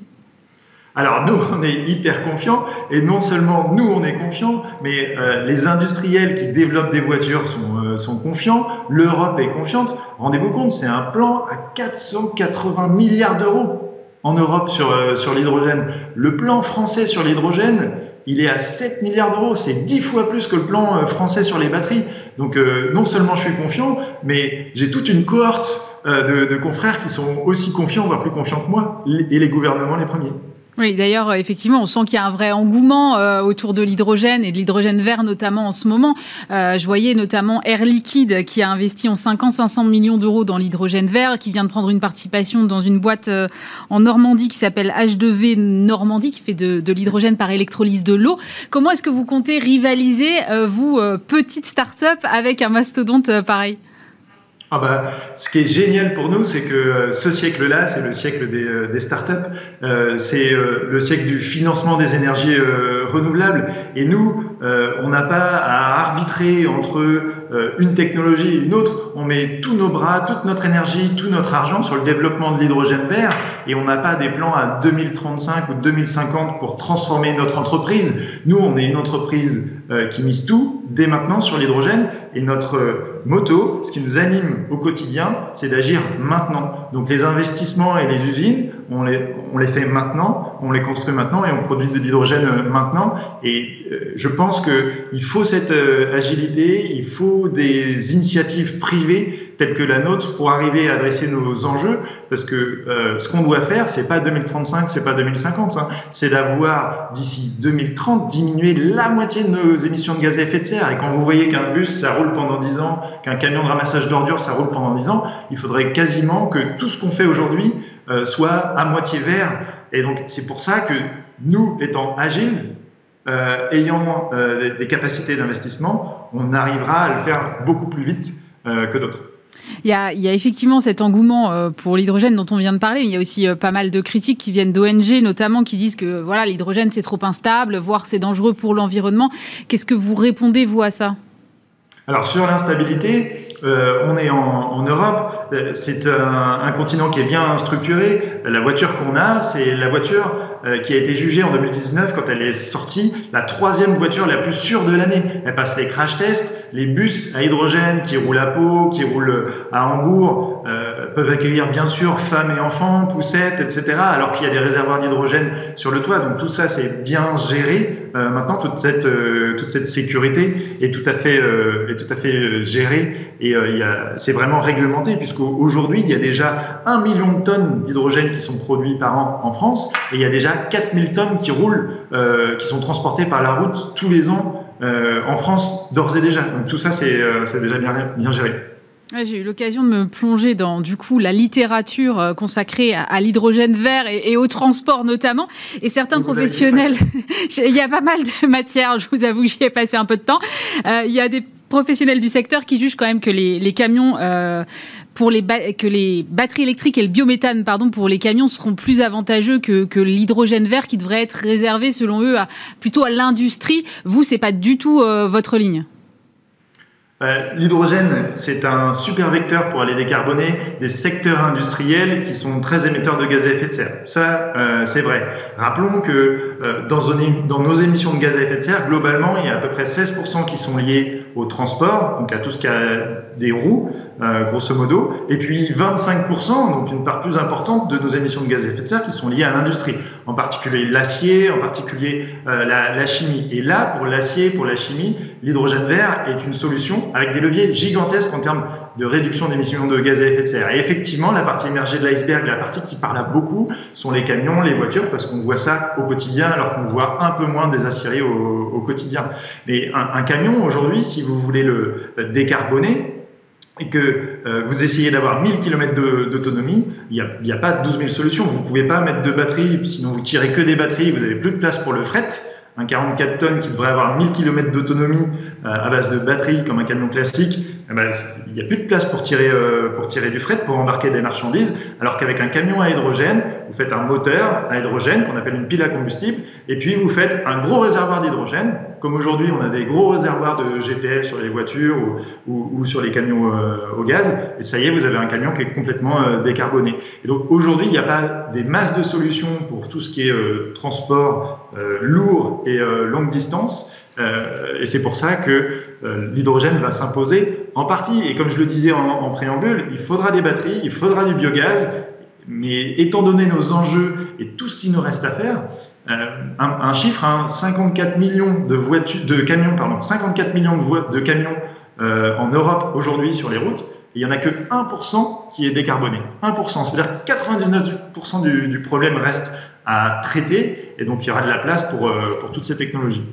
Alors nous, on est hyper confiants et non seulement nous, on est confiants, mais euh, les industriels qui développent des voitures sont, euh, sont confiants, l'Europe est confiante. Rendez-vous compte, c'est un plan à 480 milliards d'euros en Europe sur, euh, sur l'hydrogène. Le plan français sur l'hydrogène, il est à 7 milliards d'euros. C'est 10 fois plus que le plan français sur les batteries. Donc non seulement je suis confiant, mais j'ai toute une cohorte de confrères qui sont aussi confiants, voire plus confiants que moi, et les gouvernements les premiers. Oui, d'ailleurs, euh, effectivement, on sent qu'il y a un vrai engouement euh, autour de l'hydrogène et de l'hydrogène vert notamment en ce moment. Euh, je voyais notamment Air Liquide qui a investi en 5 ans 500 millions d'euros dans l'hydrogène vert, qui vient de prendre une participation dans une boîte en Normandie qui s'appelle H2V Normandie, qui fait de, de l'hydrogène par électrolyse de l'eau. Comment est-ce que vous comptez rivaliser, vous, petite start-up, avec un mastodonte pareil? Ah bah, ce qui est génial pour nous, c'est que euh, ce siècle-là, c'est le siècle des, euh, startups, euh, c'est le siècle du financement des énergies renouvelables. Et nous, on n'a pas à arbitrer entre une technologie et une autre. On met tous nos bras, toute notre énergie, tout notre argent sur le développement de l'hydrogène vert et on n'a pas des plans à 2035 ou 2050 pour transformer notre entreprise. Nous, on est une entreprise qui mise tout dès maintenant sur l'hydrogène et notre moto, ce qui nous anime au quotidien, c'est d'agir maintenant. Donc les investissements et les usines, on les, on les fait maintenant, on les construit maintenant et on produit de l'hydrogène euh, maintenant. Et euh, je pense qu'il faut cette euh, agilité, il faut des initiatives privées telles que la nôtre pour arriver à adresser nos enjeux, parce que ce qu'on doit faire, c'est pas 2035, c'est pas 2050, hein. c'est d'avoir d'ici 2030 diminué la moitié de nos émissions de gaz à effet de serre. Et quand vous voyez qu'un bus, ça roule pendant 10 ans, qu'un camion de ramassage d'ordures, ça roule pendant 10 ans, il faudrait quasiment que tout ce qu'on fait aujourd'hui euh, soit à moitié vert. Et donc, c'est pour ça que nous, étant agiles, euh, ayant euh, des capacités d'investissement, on arrivera à le faire beaucoup plus vite que d'autres. Il y, a, effectivement cet engouement pour l'hydrogène dont on vient de parler. il y a aussi pas mal de critiques qui viennent d'ONG, notamment, qui disent que voilà, l'hydrogène c'est trop instable, voire c'est dangereux pour l'environnement. Qu'est-ce que vous répondez vous à ça? Alors sur l'instabilité, euh, on est en, Europe, euh, c'est un, continent qui est bien structuré. La voiture qu'on a, c'est la voiture euh, qui a été jugée en 2019 quand elle est sortie, la troisième voiture la plus sûre de l'année. Elle passe les crash tests, les bus à hydrogène qui roulent à Pau, qui roulent à Hambourg, peuvent accueillir bien sûr femmes et enfants, poussettes, etc. Alors qu'il y a des réservoirs d'hydrogène sur le toit. Donc tout ça, c'est bien géré. Maintenant, toute cette toute cette sécurité est tout à fait est tout à fait gérée et euh, c'est vraiment réglementé, puisqu'aujourd'hui, il y a déjà un million de tonnes d'hydrogène qui sont produits par an en France, et il y a déjà 4000 tonnes qui roulent, euh, qui sont transportées par la route tous les ans euh, en France, d'ores et déjà. Donc tout ça, c'est déjà bien, bien géré. J'ai eu l'occasion de me plonger dans du coup la littérature consacrée à, l'hydrogène vert et, au transport notamment. Et certains professionnels, il y a pas mal de matières, je vous avoue que j'y ai passé un peu de temps. il y a des professionnels du secteur qui jugent quand même que les, camions euh, pour les que les batteries électriques et le biométhane pardon pour les camions seront plus avantageux que, que l'hydrogène vert qui devrait être réservé selon eux à, plutôt à l'industrie. Vous, c'est pas du tout euh, votre ligne. Bah, l'hydrogène, c'est un super vecteur pour aller décarboner des secteurs industriels qui sont très émetteurs de gaz à effet de serre. Ça, euh, c'est vrai. Rappelons que euh, dans, dans, nos émissions de gaz à effet de serre, globalement, il y a à peu près 16% qui sont liés au transport, donc à tout ce qui a des roues, euh, grosso modo, et puis 25%, donc une part plus importante de nos émissions de gaz à effet de serre qui sont liées à l'industrie, en particulier l'acier, en particulier euh, la, la, chimie. Et là, pour l'acier, pour la chimie, l'hydrogène vert est une solution avec des leviers gigantesques en termes de réduction d'émissions de gaz à effet de serre. Et effectivement, la partie émergée de l'iceberg, la partie qui parle à beaucoup, sont les camions, les voitures, parce qu'on voit ça au quotidien, alors qu'on voit un peu moins des aciéries au, quotidien. Mais un, camion, aujourd'hui, si vous voulez le décarboner, et que euh, vous essayez d'avoir 1000 km d'autonomie, il n'y a, a, pas 12 000 solutions. Vous ne pouvez pas mettre de batterie, sinon vous tirez que des batteries, vous n'avez plus de place pour le fret un 44 tonnes qui devrait avoir 1000 km d'autonomie euh, à base de batterie comme un camion classique, eh ben, il n'y a plus de place pour tirer, euh, pour tirer du fret, pour embarquer des marchandises, alors qu'avec un camion à hydrogène, vous faites un moteur à hydrogène qu'on appelle une pile à combustible, et puis vous faites un gros réservoir d'hydrogène, comme aujourd'hui on a des gros réservoirs de GPL sur les voitures ou, sur les camions euh, au gaz, et ça y est, vous avez un camion qui est complètement décarboné. Et donc aujourd'hui, il n'y a pas des masses de solutions pour tout ce qui est transport lourd et euh, longue distance. Euh, et c'est pour ça que euh, l'hydrogène va s'imposer en partie. Et comme je le disais en, préambule, il faudra des batteries, il faudra du biogaz, mais étant donné nos enjeux et tout ce qui nous reste à faire, un, chiffre, 54 hein, millions de, voitures, de camions, pardon, 54 millions de, camions en Europe aujourd'hui sur les routes, il n'y en a que 1% qui est décarboné. 1%, c'est-à-dire 99% du, du, problème reste à traiter, et donc il y aura de la place pour, euh, pour toutes ces technologies.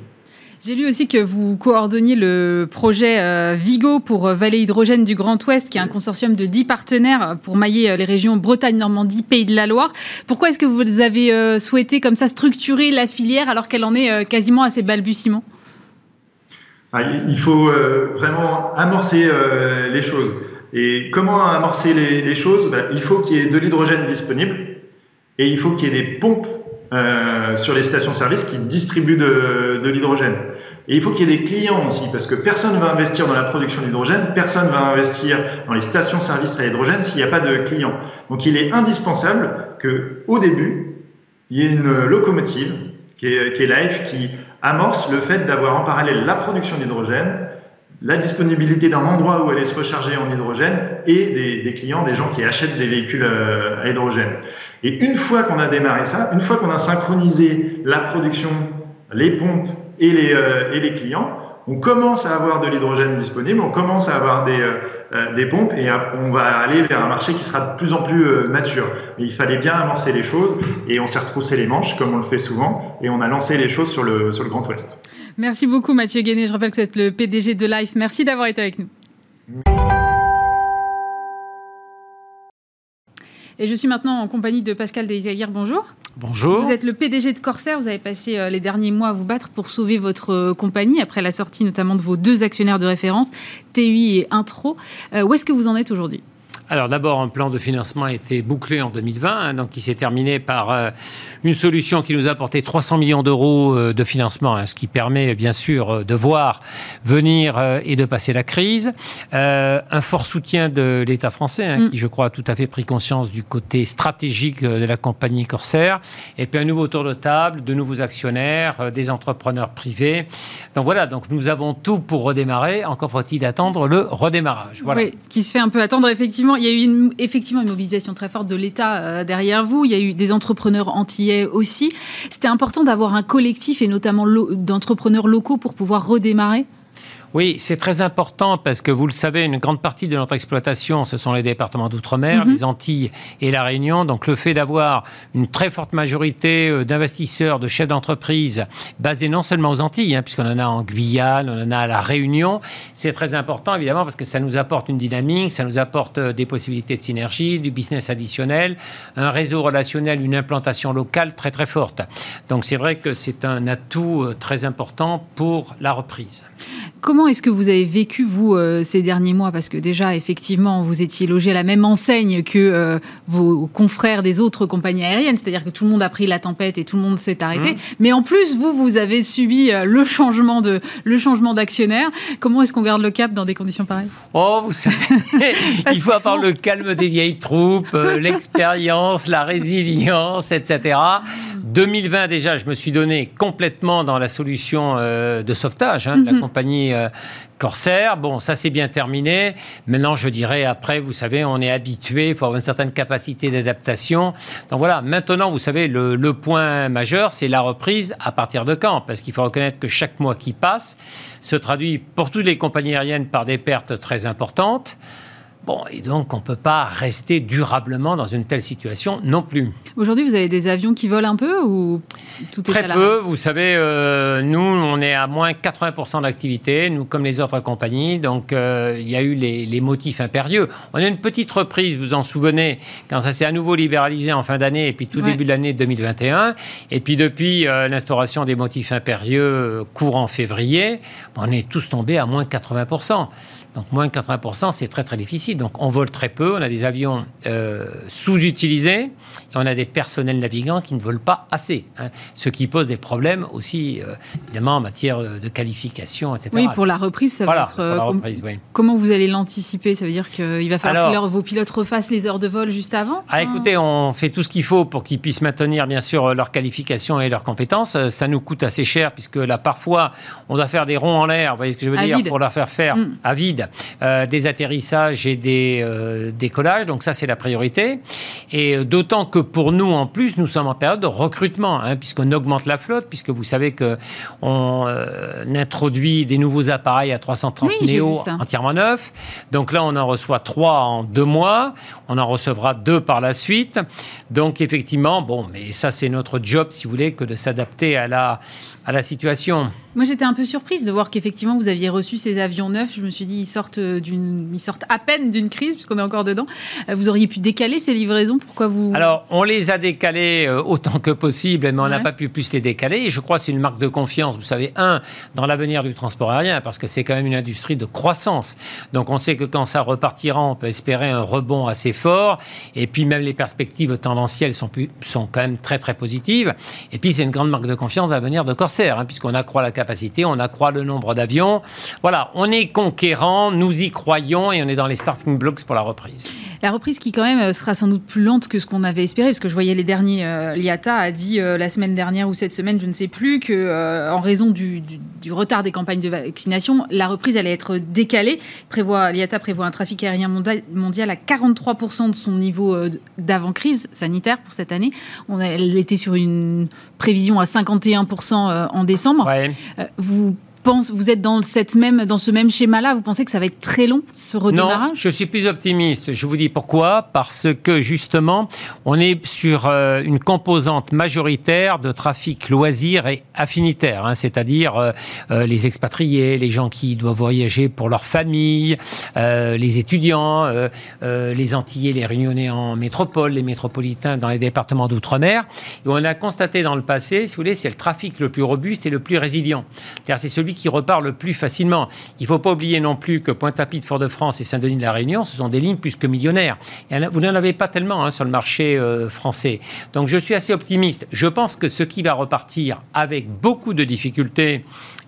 J'ai lu aussi que vous coordonniez le projet euh, Vigo pour euh, Vallée Hydrogène du Grand Ouest, qui est un consortium de 10 partenaires pour mailler les régions Bretagne, Normandie, Pays de la Loire. Pourquoi est-ce que vous avez souhaité comme ça structurer la filière alors qu'elle en est quasiment à ses balbutiements? Ah, Il faut vraiment amorcer les choses. Et comment amorcer les, choses? Ben, Il faut qu'il y ait de l'hydrogène disponible et il faut qu'il y ait des pompes euh, sur les stations-service qui distribuent de, l'hydrogène. Et il faut qu'il y ait des clients aussi, parce que personne ne va investir dans la production d'hydrogène, personne ne va investir dans les stations-service à hydrogène s'il n'y a pas de clients. Donc il est indispensable qu'au début, il y ait une locomotive qui est, qui est qui amorce le fait d'avoir en parallèle la production d'hydrogène, la disponibilité d'un endroit où aller se recharger en hydrogène et des, clients, des gens qui achètent des véhicules euh, à hydrogène. Et une fois qu'on a démarré ça, une fois qu'on a synchronisé la production, les pompes et les, euh, et les clients, on commence à avoir de l'hydrogène disponible, on commence à avoir des, euh, des, pompes et on va aller vers un marché qui sera de plus en plus mature. Mais il fallait bien amorcer les choses et on s'est retroussé les manches comme on le fait souvent et on a lancé les choses sur le, sur le Grand Ouest. Merci beaucoup Mathieu Guéné. Je rappelle que vous êtes le PDG de Life. Merci d'avoir été avec nous. Et je suis maintenant en compagnie de Pascal Desiaguirre. Bonjour. Bonjour. Vous êtes le PDG de Corsair. Vous avez passé euh, les derniers mois à vous battre pour sauver votre euh, compagnie après la sortie notamment de vos deux actionnaires de référence, TUI et Intro. Euh, où est-ce que vous en êtes aujourd'hui? Alors d'abord, un plan de financement a été bouclé en 2020, hein, donc qui s'est terminé par euh, une solution qui nous a apporté 300 millions d'euros euh, de financement, hein, ce qui permet bien sûr euh, de voir venir et de passer la crise. un fort soutien de l'État français, hein, mm. qui je crois a tout à fait pris conscience du côté stratégique de la compagnie Corsair. Et puis un nouveau tour de table, de nouveaux actionnaires, des entrepreneurs privés. Donc voilà, donc nous avons tout pour redémarrer. Encore faut-il attendre le redémarrage. Voilà. Oui, qui se fait un peu attendre effectivement il y a eu effectivement une mobilisation très forte de l'État euh, derrière vous. Il y a eu des entrepreneurs antillais aussi. C'était important d'avoir un collectif et notamment d'entrepreneurs locaux pour pouvoir redémarrer oui, c'est très important parce que vous le savez, une grande partie de notre exploitation, ce sont les départements d'outre-mer, mhm. les Antilles et la Réunion. Donc le fait d'avoir une très forte majorité euh, d'investisseurs, de chefs d'entreprise basés non seulement aux Antilles, hein, puisqu'on en a en Guyane, on en a à la Réunion, c'est très important évidemment parce que ça nous apporte une dynamique, ça nous apporte euh, des possibilités de synergie, du business additionnel, un réseau relationnel, une implantation locale très très forte. Donc c'est vrai que c'est un atout euh, très important pour la reprise. Comment est-ce que vous avez vécu, vous, euh, ces derniers mois? Parce que déjà, effectivement, vous étiez logé à la même enseigne que euh, vos confrères des autres compagnies aériennes, c'est-à-dire que tout le monde a pris la tempête et tout le monde s'est arrêté. Mmh. Mais en plus, vous, vous avez subi euh, le changement de le changement d'actionnaire. Comment est-ce qu'on garde le cap dans des conditions pareilles? Oh, vous savez, il faut avoir le calme des vieilles troupes, l'expérience, la résilience, etc. 2020, déjà, je me suis donné complètement dans la solution de sauvetage hein, de la mmh. Compagnie euh, Corsair. Bon, ça c'est bien terminé. Maintenant, je dirais, après, vous savez, on est habitué, il faut avoir une certaine capacité d'adaptation. Donc voilà, maintenant, vous savez, le, le point majeur, c'est la reprise à partir de quand? Parce qu'il faut reconnaître que chaque mois qui passe se traduit pour toutes les compagnies aériennes par des pertes très importantes. Bon, et donc on ne peut pas rester durablement dans une telle situation non plus. Aujourd'hui, vous avez des avions qui volent un peu ou tout est Très peu. Vous savez, euh, nous, on est à moins 80% d'activité, nous comme les autres compagnies. Donc euh, il y a eu les, motifs impérieux. On a une petite reprise, vous en souvenez, quand ça s'est à nouveau libéralisé en fin d'année et puis tout début de l'année 2021. Et puis depuis euh, l'instauration des motifs impérieux courant février, on est tous tombés à moins 80%. Donc moins de 80%, c'est très très difficile. Donc on vole très peu, on a des avions euh, sous-utilisés, et on a des personnels navigants qui ne volent pas assez, hein. ce qui pose des problèmes aussi, euh, évidemment, en matière de qualification, etc. Oui, pour la reprise, ça va être... Euh, reprise, oui. Comment vous allez l'anticiper? Ça veut dire qu'il va falloir que vos pilotes refassent les heures de vol juste avant? Ah, Écoutez, on fait tout ce qu'il faut pour qu'ils puissent maintenir, bien sûr, leur qualification et leurs compétences. Ça nous coûte assez cher, puisque là, parfois, on doit faire des ronds en l'air, vous voyez ce que je veux dire, pour leur faire faire mm. à vide euh, des atterrissages et des euh, décollages. Donc ça, c'est la priorité. Et euh, d'autant que pour nous, en plus, nous sommes en période de recrutement, hein, puisqu'on augmente la flotte, puisque vous savez qu'on introduit des nouveaux appareils à 330 Néo entièrement neufs. Donc là, on en reçoit trois en deux mois. On en recevra deux par la suite. Donc effectivement, bon, mais ça, c'est notre job, si vous voulez, que de s'adapter à la à la situation. Moi, j'étais un peu surprise de voir qu'effectivement, vous aviez reçu ces avions neufs. Je me suis dit, ils sortent, d'une, ils sortent à peine d'une crise, puisqu'on est encore dedans. Euh, vous auriez pu décaler ces livraisons Pourquoi vous... Alors, on les a décalés euh, autant que possible, mais on n'a pas pu plus les décaler. Et je crois que c'est une marque de confiance, vous savez, un, dans l'avenir du transport aérien, parce que c'est quand même une industrie de croissance. Donc, on sait que quand ça repartira, on peut espérer un rebond assez fort. Et puis, même les perspectives tendancielles sont, sont quand même très, très positives. Et puis, c'est une grande marque de confiance à l'avenir de Corsair. Hein, puisqu'on accroît la capacité, on accroît le nombre d'avions. Voilà, on est conquérant, nous y croyons et on est dans les starting blocks pour la reprise. La reprise qui quand même euh, sera sans doute plus lente que ce qu'on avait espéré, parce que je voyais les derniers, euh, l'IATA a dit euh, la semaine dernière ou cette semaine, je ne sais plus, que en raison du, retard des campagnes de vaccination, la reprise allait être décalée. Prévoit, L'IATA prévoit un trafic aérien mondial, à 43% de son niveau d'avant-crise sanitaire pour cette année. Elle était sur une prévision à 51% en décembre. vous vous êtes dans, cette même, dans ce même schéma-là Vous pensez que ça va être très long, ce redémarrage? Non, je suis plus optimiste. Je vous dis pourquoi. Parce que justement, on est sur euh, une composante majoritaire de trafic loisir et affinitaire, hein, c'est-à-dire euh, euh, les expatriés, les gens qui doivent voyager pour leur famille, les étudiants, les Antillais, les Réunionnais en métropole, les métropolitains dans les départements d'outre-mer. Et on a constaté dans le passé, si vous voulez, c'est le trafic le plus robuste et le plus résilient. C'est celui qui repart le plus facilement. Il ne faut pas oublier non plus que Pointe-à-Pitre, Fort-de-France et Saint-Denis de la Réunion, ce sont des lignes plus que millionnaires. vous n'en avez pas tellement hein, sur le marché euh, français. Donc je suis assez optimiste. Je pense que ce qui va repartir avec beaucoup de difficultés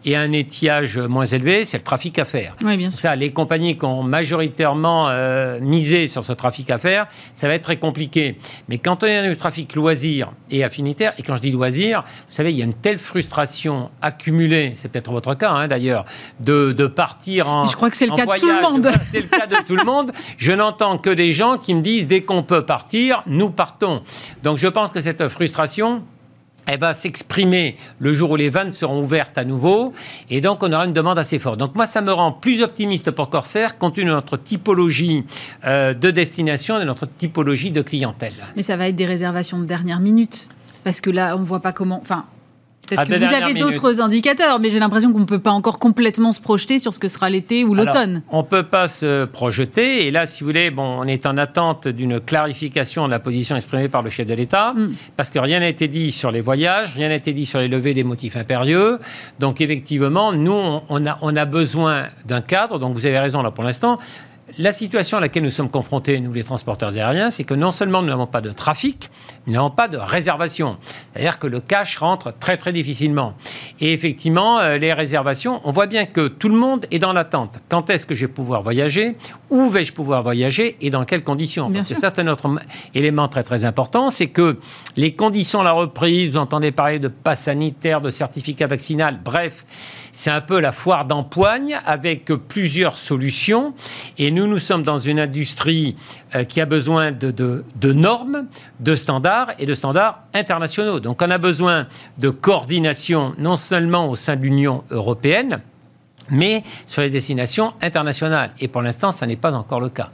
et un étiage moins élevé, c'est le trafic à faire. Oui, bien sûr. Ça, les compagnies qui ont majoritairement euh, misé sur ce trafic à faire, ça va être très compliqué. Mais quand on a du trafic loisir et affinitaire, et quand je dis loisir, vous savez, il y a une telle frustration accumulée, c'est peut-être votre cas hein, d'ailleurs, de, de, partir en. je crois que c'est le cas de tout le monde. c'est le cas de tout le monde. Je n'entends que des gens qui me disent dès qu'on peut partir, nous partons. Donc je pense que cette frustration, elle va s'exprimer le jour où les vannes seront ouvertes à nouveau, et donc on aura une demande assez forte. Donc moi, ça me rend plus optimiste pour Corsair, compte tenu de notre typologie euh, de destination et de notre typologie de clientèle. Mais ça va être des réservations de dernière minute, parce que là, on ne voit pas comment... Enfin, Peut-être que vous avez d'autres indicateurs, mais j'ai l'impression qu'on ne peut pas encore complètement se projeter sur ce que sera l'été ou l'automne. On ne peut pas se projeter. Et là, si vous voulez, bon, on est en attente d'une clarification de la position exprimée par le chef de l'État, mm. parce que rien n'a été dit sur les voyages, rien n'a été dit sur les levées des motifs impérieux. Donc, effectivement, nous, on a, on a besoin d'un cadre. Donc, vous avez raison là pour l'instant la situation à laquelle nous sommes confrontés, nous les transporteurs aériens, c'est que non seulement nous n'avons pas de trafic, nous n'avons pas de réservation. C'est-à-dire que le cash rentre très très difficilement. Et effectivement, euh, les réservations, on voit bien que tout le monde est dans l'attente. Quand est-ce que je vais pouvoir voyager? Où vais-je pouvoir voyager? Et dans quelles conditions? Parce que ça, c'est un autre élément très très important, c'est que les conditions de la reprise, vous entendez parler de passe sanitaire, de certificat vaccinal, bref, c'est un peu la foire d'empoigne avec plusieurs solutions. Et nous, nous sommes dans une industrie euh, qui a besoin de, normes, de standards et de standards internationaux. Donc on a besoin de coordination non seulement au sein de l'Union européenne, mais sur les destinations internationales. Et pour l'instant, ça n'est pas encore le cas.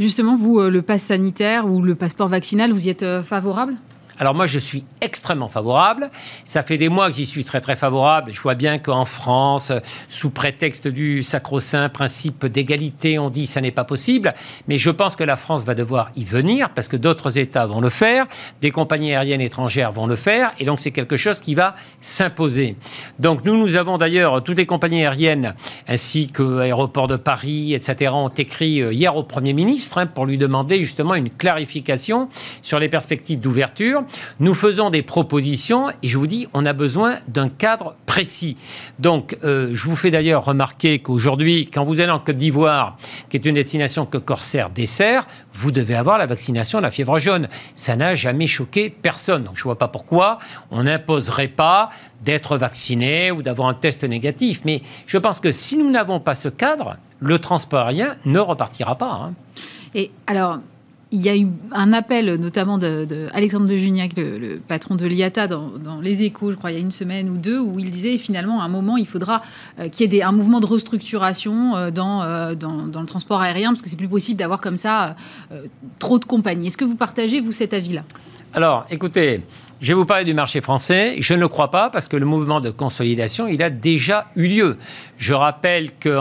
Justement, vous, euh, le pass sanitaire ou le passeport vaccinal, vous y êtes euh, favorable? Alors moi, je suis extrêmement favorable. Ça fait des mois que j'y suis très très favorable. Je vois bien qu'en France, sous prétexte du sacro-saint principe d'égalité, on dit ça n'est pas possible. Mais je pense que la France va devoir y venir parce que d'autres États vont le faire, des compagnies aériennes étrangères vont le faire, et donc c'est quelque chose qui va s'imposer. Donc nous, nous avons d'ailleurs toutes les compagnies aériennes ainsi que l'aéroport de Paris, etc., ont écrit euh, hier au Premier ministre hein, pour lui demander justement une clarification sur les perspectives d'ouverture. Nous faisons des propositions et je vous dis, on a besoin d'un cadre précis. Donc, euh, je vous fais d'ailleurs remarquer qu'aujourd'hui, quand vous allez en Côte d'Ivoire, qui est une destination que Corsair dessert, vous devez avoir la vaccination de la fièvre jaune. Ça n'a jamais choqué personne. Donc, je ne vois pas pourquoi on n'imposerait pas d'être vacciné ou d'avoir un test négatif. Mais je pense que si nous n'avons pas ce cadre, le transport aérien ne repartira pas. Hein. Et alors, il y a eu un appel, notamment de, de Juniac, le, patron de l'IATA, dans, Les Échos, je crois, il y a une semaine ou deux, où il disait finalement, à un moment, il faudra euh, qu'il y ait un mouvement de restructuration euh, euh, dans, dans, le transport aérien, parce que c'est plus possible d'avoir comme ça trop de compagnies. Est-ce que vous partagez, vous, cet avis-là? Alors, écoutez, je vais vous parler du marché français. Je ne le crois pas parce que le mouvement de consolidation, il a déjà eu lieu. Je rappelle qu'il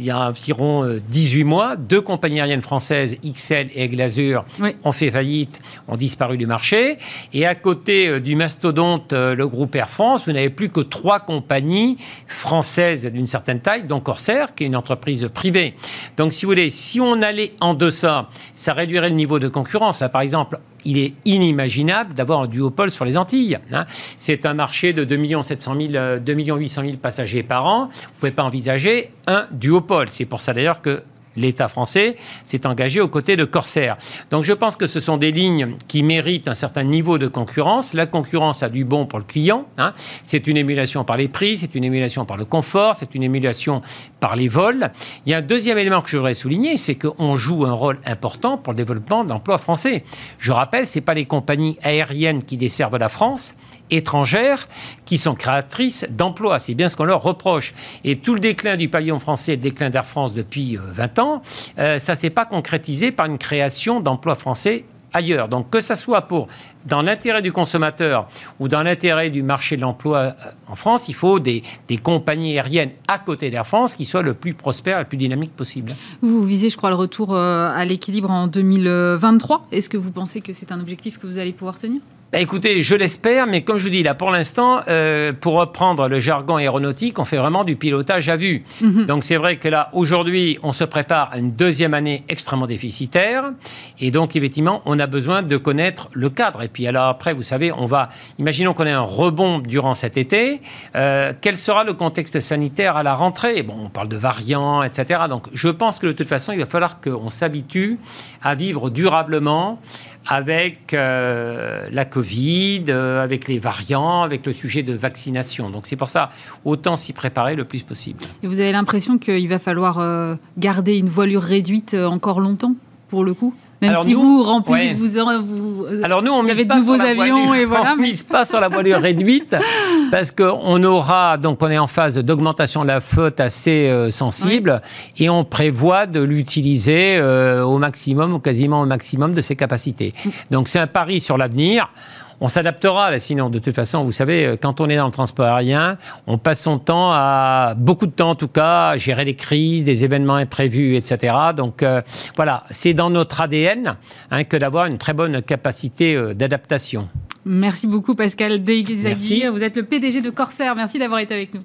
y a environ 18 euh, mois, deux compagnies aériennes françaises, XL et Glazur, ont fait faillite, ont disparu du marché. Et à côté euh, du mastodonte, euh, le groupe Air France, vous n'avez plus que trois compagnies françaises d'une certaine taille, dont Corsair, qui est une entreprise privée. Donc, si vous voulez, si on allait en deçà, ça réduirait le niveau de concurrence. Là, par exemple, il est inimaginable d'avoir un duopole sur les Antilles. Hein. C'est un marché de 2 700 000, 2 800 000 passagers par an. Vous ne pouvez pas envisager un duopole. C'est pour ça d'ailleurs que l'État français s'est engagé aux côtés de Corsair. Donc je pense que ce sont des lignes qui méritent un certain niveau de concurrence. La concurrence a du bon pour le client. Hein. C'est une émulation par les prix, c'est une émulation par le confort, c'est une émulation par les vols. Il y a un deuxième élément que je voudrais souligner, c'est qu'on joue un rôle important pour le développement de l'emploi français. Je rappelle, ce n'est pas les compagnies aériennes qui desservent la France, étrangères qui sont créatrices d'emplois. C'est bien ce qu'on leur reproche. Et tout le déclin du pavillon français, le déclin d'Air France depuis 20 euh, ans, euh, ça ne s'est pas concrétisé par une création d'emplois français ailleurs. Donc que ce soit pour dans l'intérêt du consommateur ou dans l'intérêt du marché de l'emploi euh, en France, il faut des, compagnies aériennes à côté d'Air France qui soient le plus prospères le plus dynamique possible. Vous visez, je crois, le retour à l'équilibre en 2023. Est-ce que vous pensez que c'est un objectif que vous allez pouvoir tenir? Bah, écoutez, je l'espère, mais comme je vous dis, là, pour l'instant, euh, pour reprendre le jargon aéronautique, on fait vraiment du pilotage à vue. Mhm. Donc, c'est vrai que là, aujourd'hui, on se prépare à une deuxième année extrêmement déficitaire. Et donc, effectivement, on a besoin de connaître le cadre. Et puis, alors après, vous savez, on va, imaginons qu'on ait un rebond durant cet été. Euh, quel sera le contexte sanitaire à la rentrée? Bon, on parle de variants, etc. Donc, je pense que de toute façon, il va falloir qu'on s'habitue à vivre durablement avec euh, la Covid, euh, avec les variants, avec le sujet de vaccination. Donc c'est pour ça, autant s'y préparer le plus possible. Et vous avez l'impression qu'il va falloir euh, garder une voilure réduite encore longtemps, pour le coup? Même si vous remplissez, vous, vous, Alors nous, on mise pas de nouveaux avions et voilà. On mise pas sur la voilure réduite parce qu'on aura donc on est en phase d'augmentation de la flotte assez euh, sensible et on prévoit de l'utiliser euh, au maximum ou quasiment au maximum de ses capacités. Donc c'est un pari sur l'avenir on s'adaptera là, sinon de toute façon, vous savez, quand on est dans le transport aérien, on passe son temps à beaucoup de temps en tout cas à gérer des crises, des événements imprévus, etc. Donc euh, voilà, c'est dans notre ADN hein, que d'avoir une très bonne capacité euh, d'adaptation. Merci beaucoup Pascal Deizagui. Vous êtes le PDG de Corsair. Merci d'avoir été avec nous.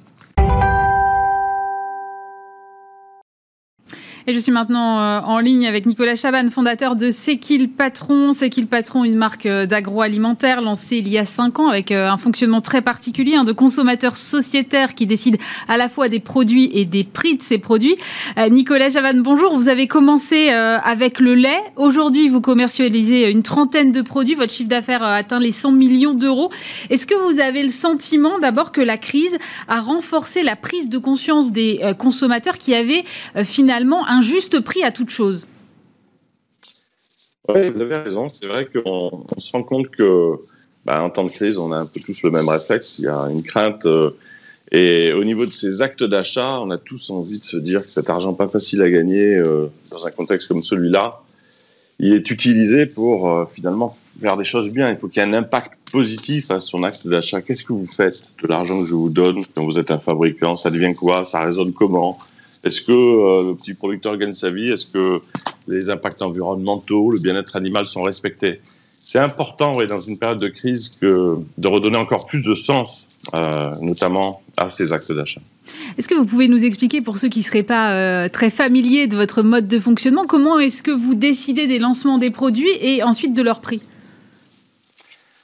Et je suis maintenant euh, en ligne avec Nicolas Chaban, fondateur de C'est patron? C'est patron, une marque euh, d'agroalimentaire lancée il y a cinq ans avec euh, un fonctionnement très particulier hein, de consommateurs sociétaires qui décident à la fois des produits et des prix de ces produits. Nicolas Chaban, bonjour. Vous avez commencé avec le lait. Aujourd'hui, vous commercialisez une trentaine de produits. Votre chiffre d'affaires atteint les 100 millions d'euros. Est-ce que vous avez le sentiment d'abord que la crise a renforcé la prise de conscience des consommateurs qui avaient finalement un juste prix à toute chose. Oui, vous avez raison. C'est vrai qu'on se rend compte que, bah, temps de crise, on a un peu tous le même réflexe. Il y a une crainte. Euh, et au niveau de ces actes d'achat, on a tous envie de se dire que cet argent pas facile à gagner euh, dans un contexte comme celui-là, il est utilisé pour euh, finalement faire des choses bien. Il faut qu'il y ait un impact positif à son acte d'achat. Qu'est-ce que vous faites de l'argent que je vous donne quand vous êtes un fabricant? Ça devient quoi? Ça résonne comment? Est-ce que euh, le petit producteur gagne sa vie? Est-ce que les impacts environnementaux, le bien-être animal sont respectés? C'est important, oui, dans une période de crise, que, de redonner encore plus de sens, euh, notamment à ces actes d'achat. Est-ce que vous pouvez nous expliquer, pour ceux qui ne seraient pas euh, très familiers de votre mode de fonctionnement, comment est-ce que vous décidez des lancements des produits et ensuite de leur prix?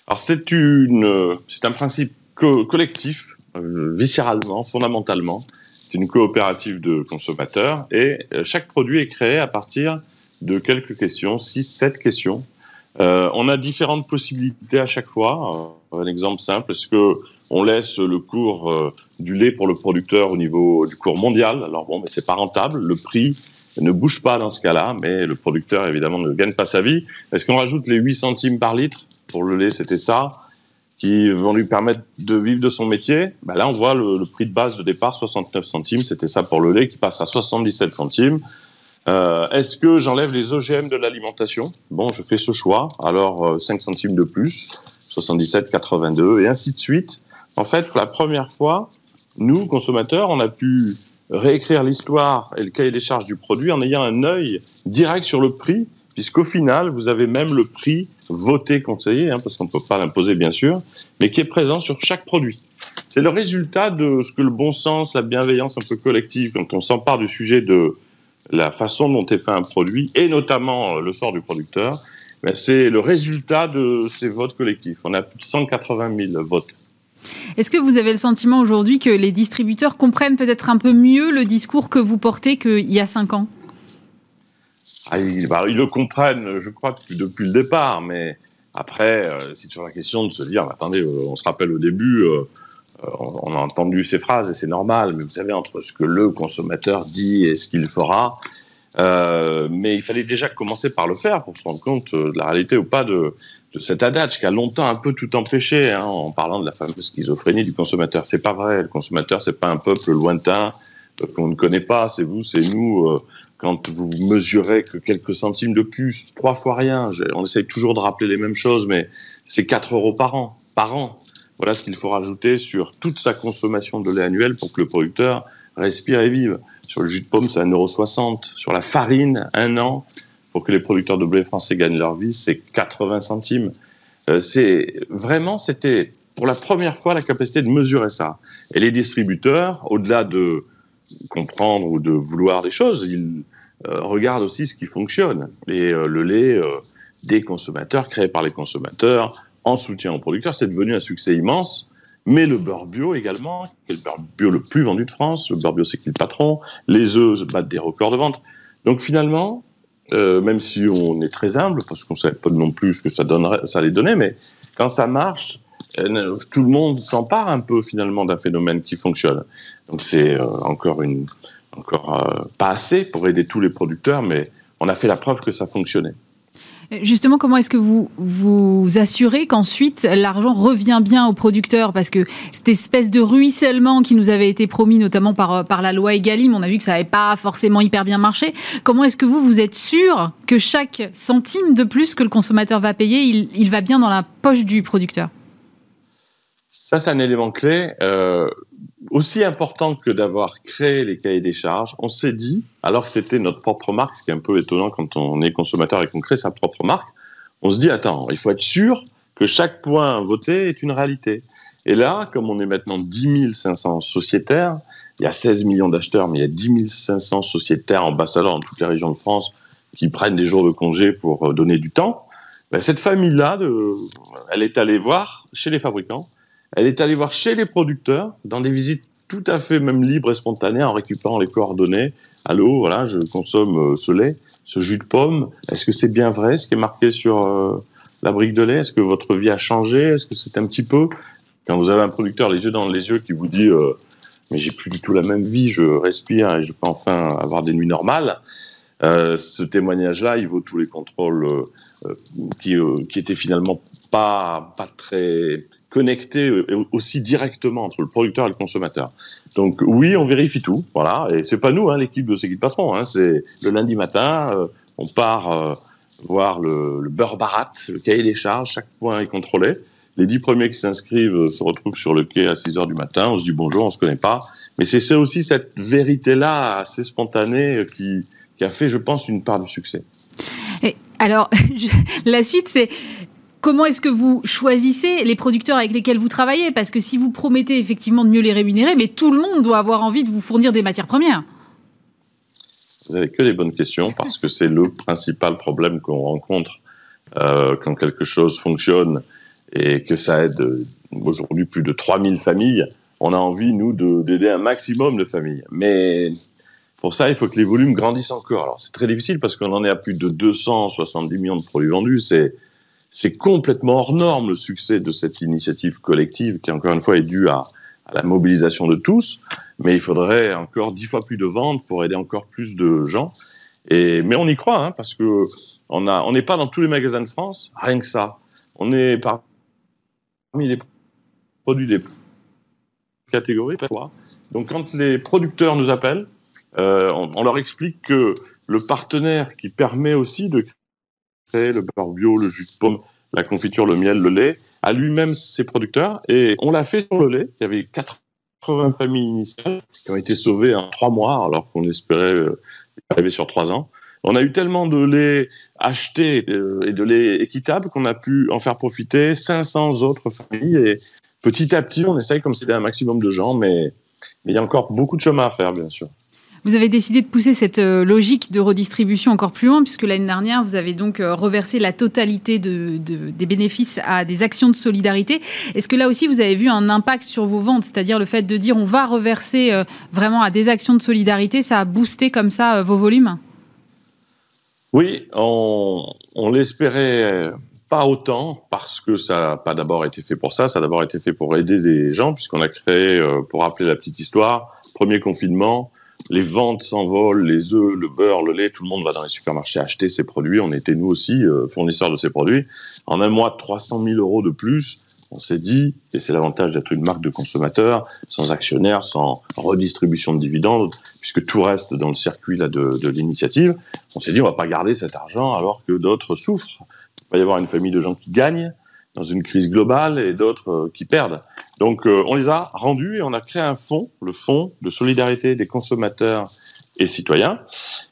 Alors c'est une, c'est un principe collectif, viscéralement, fondamentalement une coopérative de consommateurs et euh, chaque produit est créé à partir de quelques questions, 6, 7 questions. Euh, on a différentes possibilités à chaque fois. Euh, un exemple simple, est-ce que on laisse le cours euh, du lait pour le producteur au niveau du cours mondial Alors bon, mais c'est pas rentable. Le prix ne bouge pas dans ce cas-là, mais le producteur évidemment ne gagne pas sa vie. Est-ce qu'on rajoute les 8 centimes par litre? Pour le lait C'était ça qui vont lui permettre de vivre de son métier, bah là on voit le, prix de base de départ 69 centimes, c'était ça pour le lait qui passe à 77 centimes. Euh, Est-ce que j'enlève les OGM de l'alimentation? Bon, je fais ce choix, alors 5 euh, centimes de plus, 77, 82 et ainsi de suite. En fait, pour la première fois, nous consommateurs, on a pu réécrire l'histoire et le cahier des charges du produit en ayant un œil direct sur le prix puisqu'au final, vous avez même le prix voté conseillé, hein, parce qu'on ne peut pas l'imposer bien sûr, mais qui est présent sur chaque produit. C'est le résultat de ce que le bon sens, la bienveillance un peu collective, quand on s'empare du sujet de la façon dont est fait un produit, et notamment euh, le sort du producteur, ben, c'est le résultat de ces votes collectifs. On a plus de 180 000 votes. Est-ce que vous avez le sentiment aujourd'hui que les distributeurs comprennent peut-être un peu mieux le discours que vous portez qu'il y a cinq ans? Ah, bah, ils, le comprennent, je crois, depuis, le départ, mais après, euh, c'est toujours la question de se dire, attendez, euh, on se rappelle au début, euh, on a entendu ces phrases et c'est normal, mais vous savez, entre ce que le consommateur dit et ce qu'il fera, mais il fallait déjà commencer par le faire pour se rendre compte de la réalité ou pas de, de cet adage qui a longtemps un peu tout empêché, hein, en parlant de la fameuse schizophrénie du consommateur. C'est pas vrai, le consommateur, c'est pas un peuple lointain qu'on ne connaît pas, c'est vous, c'est nous quand vous mesurez que quelques centimes de plus, trois fois rien, on essaye toujours de rappeler les mêmes choses, mais c'est 4 euros par an, par an. Voilà ce qu'il faut rajouter sur toute sa consommation de lait annuel pour que le producteur respire et vive. Sur le jus de pomme, c'est 1,60€. Sur la farine, un an, pour que les producteurs de blé français gagnent leur vie, c'est 80 centimes. Euh, c'est vraiment, c'était pour la première fois la capacité de mesurer ça. Et les distributeurs, au-delà de comprendre ou de vouloir des choses, ils euh, regardent aussi ce qui fonctionne. Et euh, le lait euh, des consommateurs, créé par les consommateurs, en soutien aux producteurs, c'est devenu un succès immense. Mais le beurre bio également, qui est le beurre bio le plus vendu de France, le beurre bio c'est qui le patron, les œufs battent des records de vente. Donc finalement, même si on est très humble, parce qu'on ne savait pas non plus ce que ça, donnerait, ça allait donner, mais quand ça marche, tout le monde s'empare un peu finalement d'un phénomène qui fonctionne. Donc c'est euh, encore euh, pas assez pour aider tous les producteurs, mais on a fait la preuve que ça fonctionnait. Justement, comment est-ce que vous vous assurez qu'ensuite l'argent revient bien aux producteurs? Parce que cette espèce de ruissellement qui nous avait été promis, notamment par, la loi Egalim, on a vu que ça n'avait pas forcément hyper bien marché. Comment est-ce que vous, vous êtes sûr que chaque centime de plus que le consommateur va payer, il va bien dans la poche du producteur? Ça, c'est un élément clé. Euh, aussi important que d'avoir créé les cahiers des charges, on s'est dit, alors que c'était notre propre marque, ce qui est un peu étonnant quand on est consommateur et qu'on crée sa propre marque, on se dit, attends, il faut être sûr que chaque point voté est une réalité. Et là, comme on est maintenant 10 500 sociétaires, il y a 16 millions d'acheteurs, mais il y a 10 500 sociétaires ambassadeurs dans toutes les régions de France qui prennent des jours de congé pour euh, donner du temps. Ben, cette famille-là, elle est allée voir chez les fabricants elle est allée voir chez les producteurs, dans des visites tout à fait même libres et spontanées, en récupérant les coordonnées. Allô, voilà, je consomme euh, ce lait, ce jus de pomme. Est-ce que c'est bien vrai ce qui est marqué sur euh, la brique de lait? Est-ce que votre vie a changé? Est-ce que c'est un petit peu? Quand vous avez un producteur les yeux dans les yeux qui vous dit euh, mais j'ai plus du tout la même vie, je respire et je peux enfin avoir des nuits normales. ce témoignage-là, il vaut tous les contrôles qui, qui étaient finalement pas pas très connecté euh, aussi directement entre le producteur et le consommateur. Donc oui, on vérifie tout, voilà. Et c'est pas nous, hein, l'équipe de Séguit Patron. Hein, c'est le lundi matin, euh, on part euh, voir le, beurre barat, le cahier des charges, chaque point est contrôlé. Les dix premiers qui s'inscrivent se retrouvent sur le quai à 6 heures du matin. On se dit bonjour, on se connaît pas. Mais c'est aussi cette vérité-là assez spontanée qui, qui a fait, je pense, une part du succès. Et alors, la suite, c'est Comment est-ce que vous choisissez les producteurs avec lesquels vous travaillez? Parce que si vous promettez effectivement de mieux les rémunérer, mais tout le monde doit avoir envie de vous fournir des matières premières. Vous n'avez que des bonnes questions parce que c'est le principal problème qu'on rencontre euh, quand quelque chose fonctionne et que ça aide euh, aujourd'hui plus de 3000 familles. On a envie, nous, d'aider un maximum de familles. Mais pour ça, il faut que les volumes grandissent encore. Alors, c'est très difficile parce qu'on en est à plus de 270 millions de produits vendus. C'est c'est complètement hors norme le succès de cette initiative collective qui, encore une fois, est due à, la mobilisation de tous. Mais il faudrait encore dix fois plus de ventes pour aider encore plus de gens. Et, mais on y croit, hein, parce que on on n'est pas dans tous les magasins de France, rien que ça. On est parmi les produits des catégories. Donc quand les producteurs nous appellent, euh, on, leur explique que le partenaire qui permet aussi de le beurre bio, le jus de pomme, la confiture, le miel, le lait, a lui-même ses producteurs. Et on l'a fait sur le lait. Il y avait 80 familles initiales qui ont été sauvées en trois mois, alors qu'on espérait euh, arriver sur trois ans. On a eu tellement de lait acheté euh, et de lait équitable qu'on a pu en faire profiter 500 autres familles. Et petit à petit, on essaye comme c'était un maximum de gens, mais il y a encore beaucoup de chemin à faire, bien sûr. Vous avez décidé de pousser cette euh, logique de redistribution encore plus loin, puisque l'année dernière, vous avez donc euh, reversé la totalité de, des bénéfices à des actions de solidarité. Est-ce que là aussi, vous avez vu un impact sur vos ventes? C'est-à-dire le fait de dire on va reverser euh, vraiment à des actions de solidarité, ça a boosté comme ça vos volumes? Oui, on, on l'espérait pas autant parce que ça n'a pas d'abord été fait pour ça, ça a d'abord été fait pour aider les gens, puisqu'on a créé, pour rappeler la petite histoire, premier confinement, les ventes s'envolent, les œufs, le beurre, le lait, tout le monde va dans les supermarchés acheter ces produits. On était nous aussi euh, fournisseurs de ces produits. En un mois, 300 000 euros de plus. On s'est dit, et c'est l'avantage d'être une marque de consommateur, sans actionnaire, sans redistribution de dividendes, puisque tout reste dans le circuit là, de, de l'initiative. On s'est dit, on va pas garder cet argent alors que d'autres souffrent. Il va y avoir une famille de gens qui gagnent dans une crise globale et d'autres euh, qui perdent. Donc euh, on les a rendus et on a créé un fonds, le fonds de solidarité des consommateurs et citoyens.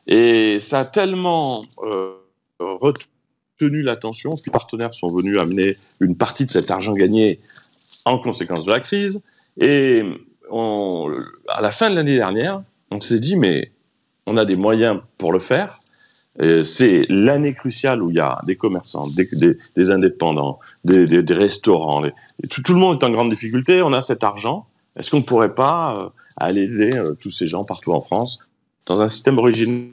Et ça a tellement euh, retenu l'attention les partenaires sont venus amener une partie de cet argent gagné en conséquence de la crise. Et on, à la fin de l'année dernière, on s'est dit, mais on a des moyens pour le faire. C'est l'année cruciale où il y a des commerçants, des, indépendants, des, restaurants. tout, le monde est en grande difficulté. On a cet argent. Est-ce qu'on ne pourrait pas euh, aller aider euh, tous ces gens partout en France dans un système original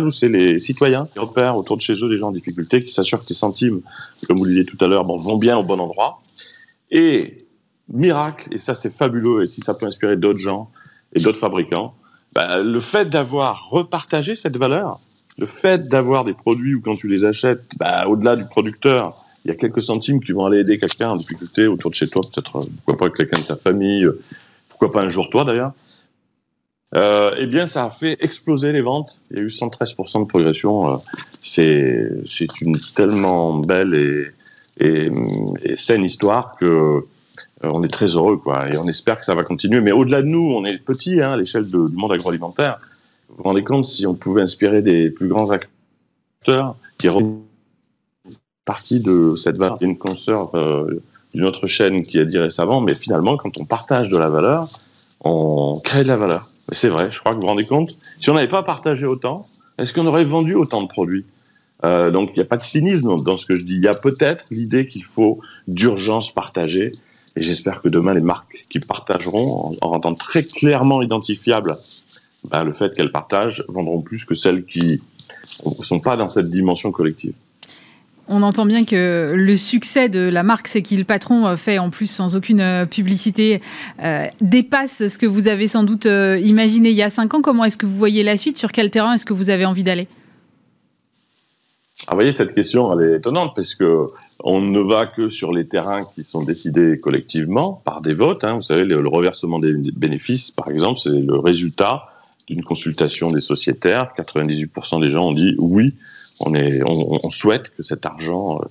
où c'est les citoyens qui repèrent autour de chez eux des gens en difficulté, qui s'assurent que les centimes, comme vous le disiez tout à l'heure, vont bien au bon endroit? Et miracle, et ça c'est fabuleux, et si ça peut inspirer d'autres gens et d'autres fabricants, bah, le fait d'avoir repartagé cette valeur, le fait d'avoir des produits où quand tu les achètes, bah, au-delà du producteur, il y a quelques centimes qui vont aller aider quelqu'un en difficulté autour de chez toi, peut-être, euh, pourquoi pas quelqu'un de ta famille, euh, pourquoi pas un jour toi d'ailleurs. Euh, eh bien, ça a fait exploser les ventes. Il y a eu 113% de progression. C'est c'est une tellement belle et, et, saine histoire que on est très heureux, quoi. Et on espère que ça va continuer. Mais au-delà de nous, on est petit hein, à l'échelle du monde agroalimentaire. Vous vous rendez compte si on pouvait inspirer des plus grands acteurs qui partie de cette a une consoeur euh, d'une autre chaîne qui a dit récemment, mais finalement, quand on partage de la valeur, on crée de la valeur. C'est vrai, je crois que vous vous rendez compte. Si on n'avait pas partagé autant, est-ce qu'on aurait vendu autant de produits? Euh, Donc, il n'y a pas de cynisme dans ce que je dis. Il y a peut-être l'idée qu'il faut d'urgence partager. Et j'espère que demain, les marques qui partageront, en rendant très clairement identifiable ben, le fait qu'elles partagent, vendront plus que celles qui ne sont pas dans cette dimension collective. On entend bien que le succès de la marque, c'est qu'il patron fait en plus sans aucune euh, publicité, euh, dépasse ce que vous avez sans doute euh, imaginé il y a cinq ans. Comment est-ce que vous voyez la suite? Sur quel terrain est-ce que vous avez envie d'aller? Ah, vous voyez, cette question, elle est étonnante parce que on ne va que sur les terrains qui sont décidés collectivement par des votes. Hein. Vous savez, le reversement des bénéfices, par exemple, c'est le résultat d'une consultation des sociétaires, 98% des gens ont dit oui, on, est, on, souhaite que cet argent euh,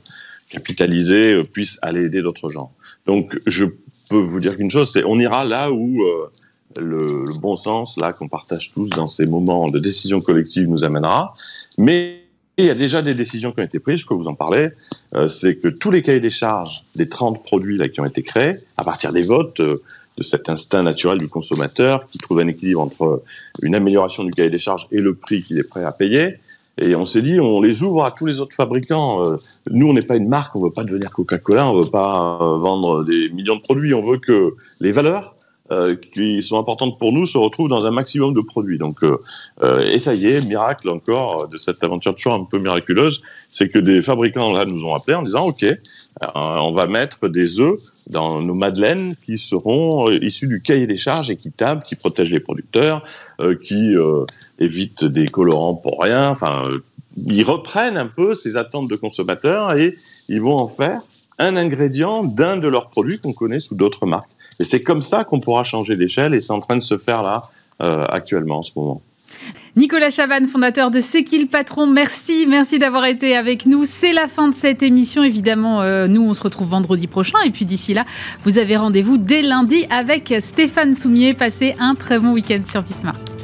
capitalisé euh, puisse aller aider d'autres gens. Donc, je peux vous dire qu'une chose, c'est on ira là où euh, le, bon sens, là qu'on partage tous dans ces moments de décision collective, nous amènera. Mais il y a déjà des décisions qui ont été prises, je peux vous en parler. C'est que tous les cahiers des charges des 30 produits qui ont été créés, à partir des votes, de cet instinct naturel du consommateur qui trouve un équilibre entre une amélioration du cahier des charges et le prix qu'il est prêt à payer. Et on s'est dit, on les ouvre à tous les autres fabricants. Euh, nous, on n'est pas une marque, on veut pas devenir Coca-Cola, on veut pas vendre des millions de produits. On veut que les valeurs euh, qui sont importantes pour nous se retrouvent dans un maximum de produits. Donc, euh, euh, et ça y est, miracle encore de cette aventure toujours un peu miraculeuse, c'est que des fabricants là nous ont appelé en disant OK, on va mettre des œufs dans nos madeleines qui seront issus du cahier des charges équitable, qui protège les producteurs, qui évite des colorants pour rien. Enfin, ils reprennent un peu ces attentes de consommateurs et ils vont en faire un ingrédient d'un de leurs produits qu'on connaît sous d'autres marques. Et c'est comme ça qu'on pourra changer d'échelle et c'est en train de se faire là euh, actuellement en ce moment. Nicolas Chavannes, fondateur de C'est patron? Merci, merci d'avoir été avec nous. C'est la fin de cette émission. Évidemment, euh, nous, on se retrouve vendredi prochain. Et puis d'ici là, vous avez rendez-vous dès lundi avec Stéphane Soumier. Passez un très bon week-end sur Bismarck.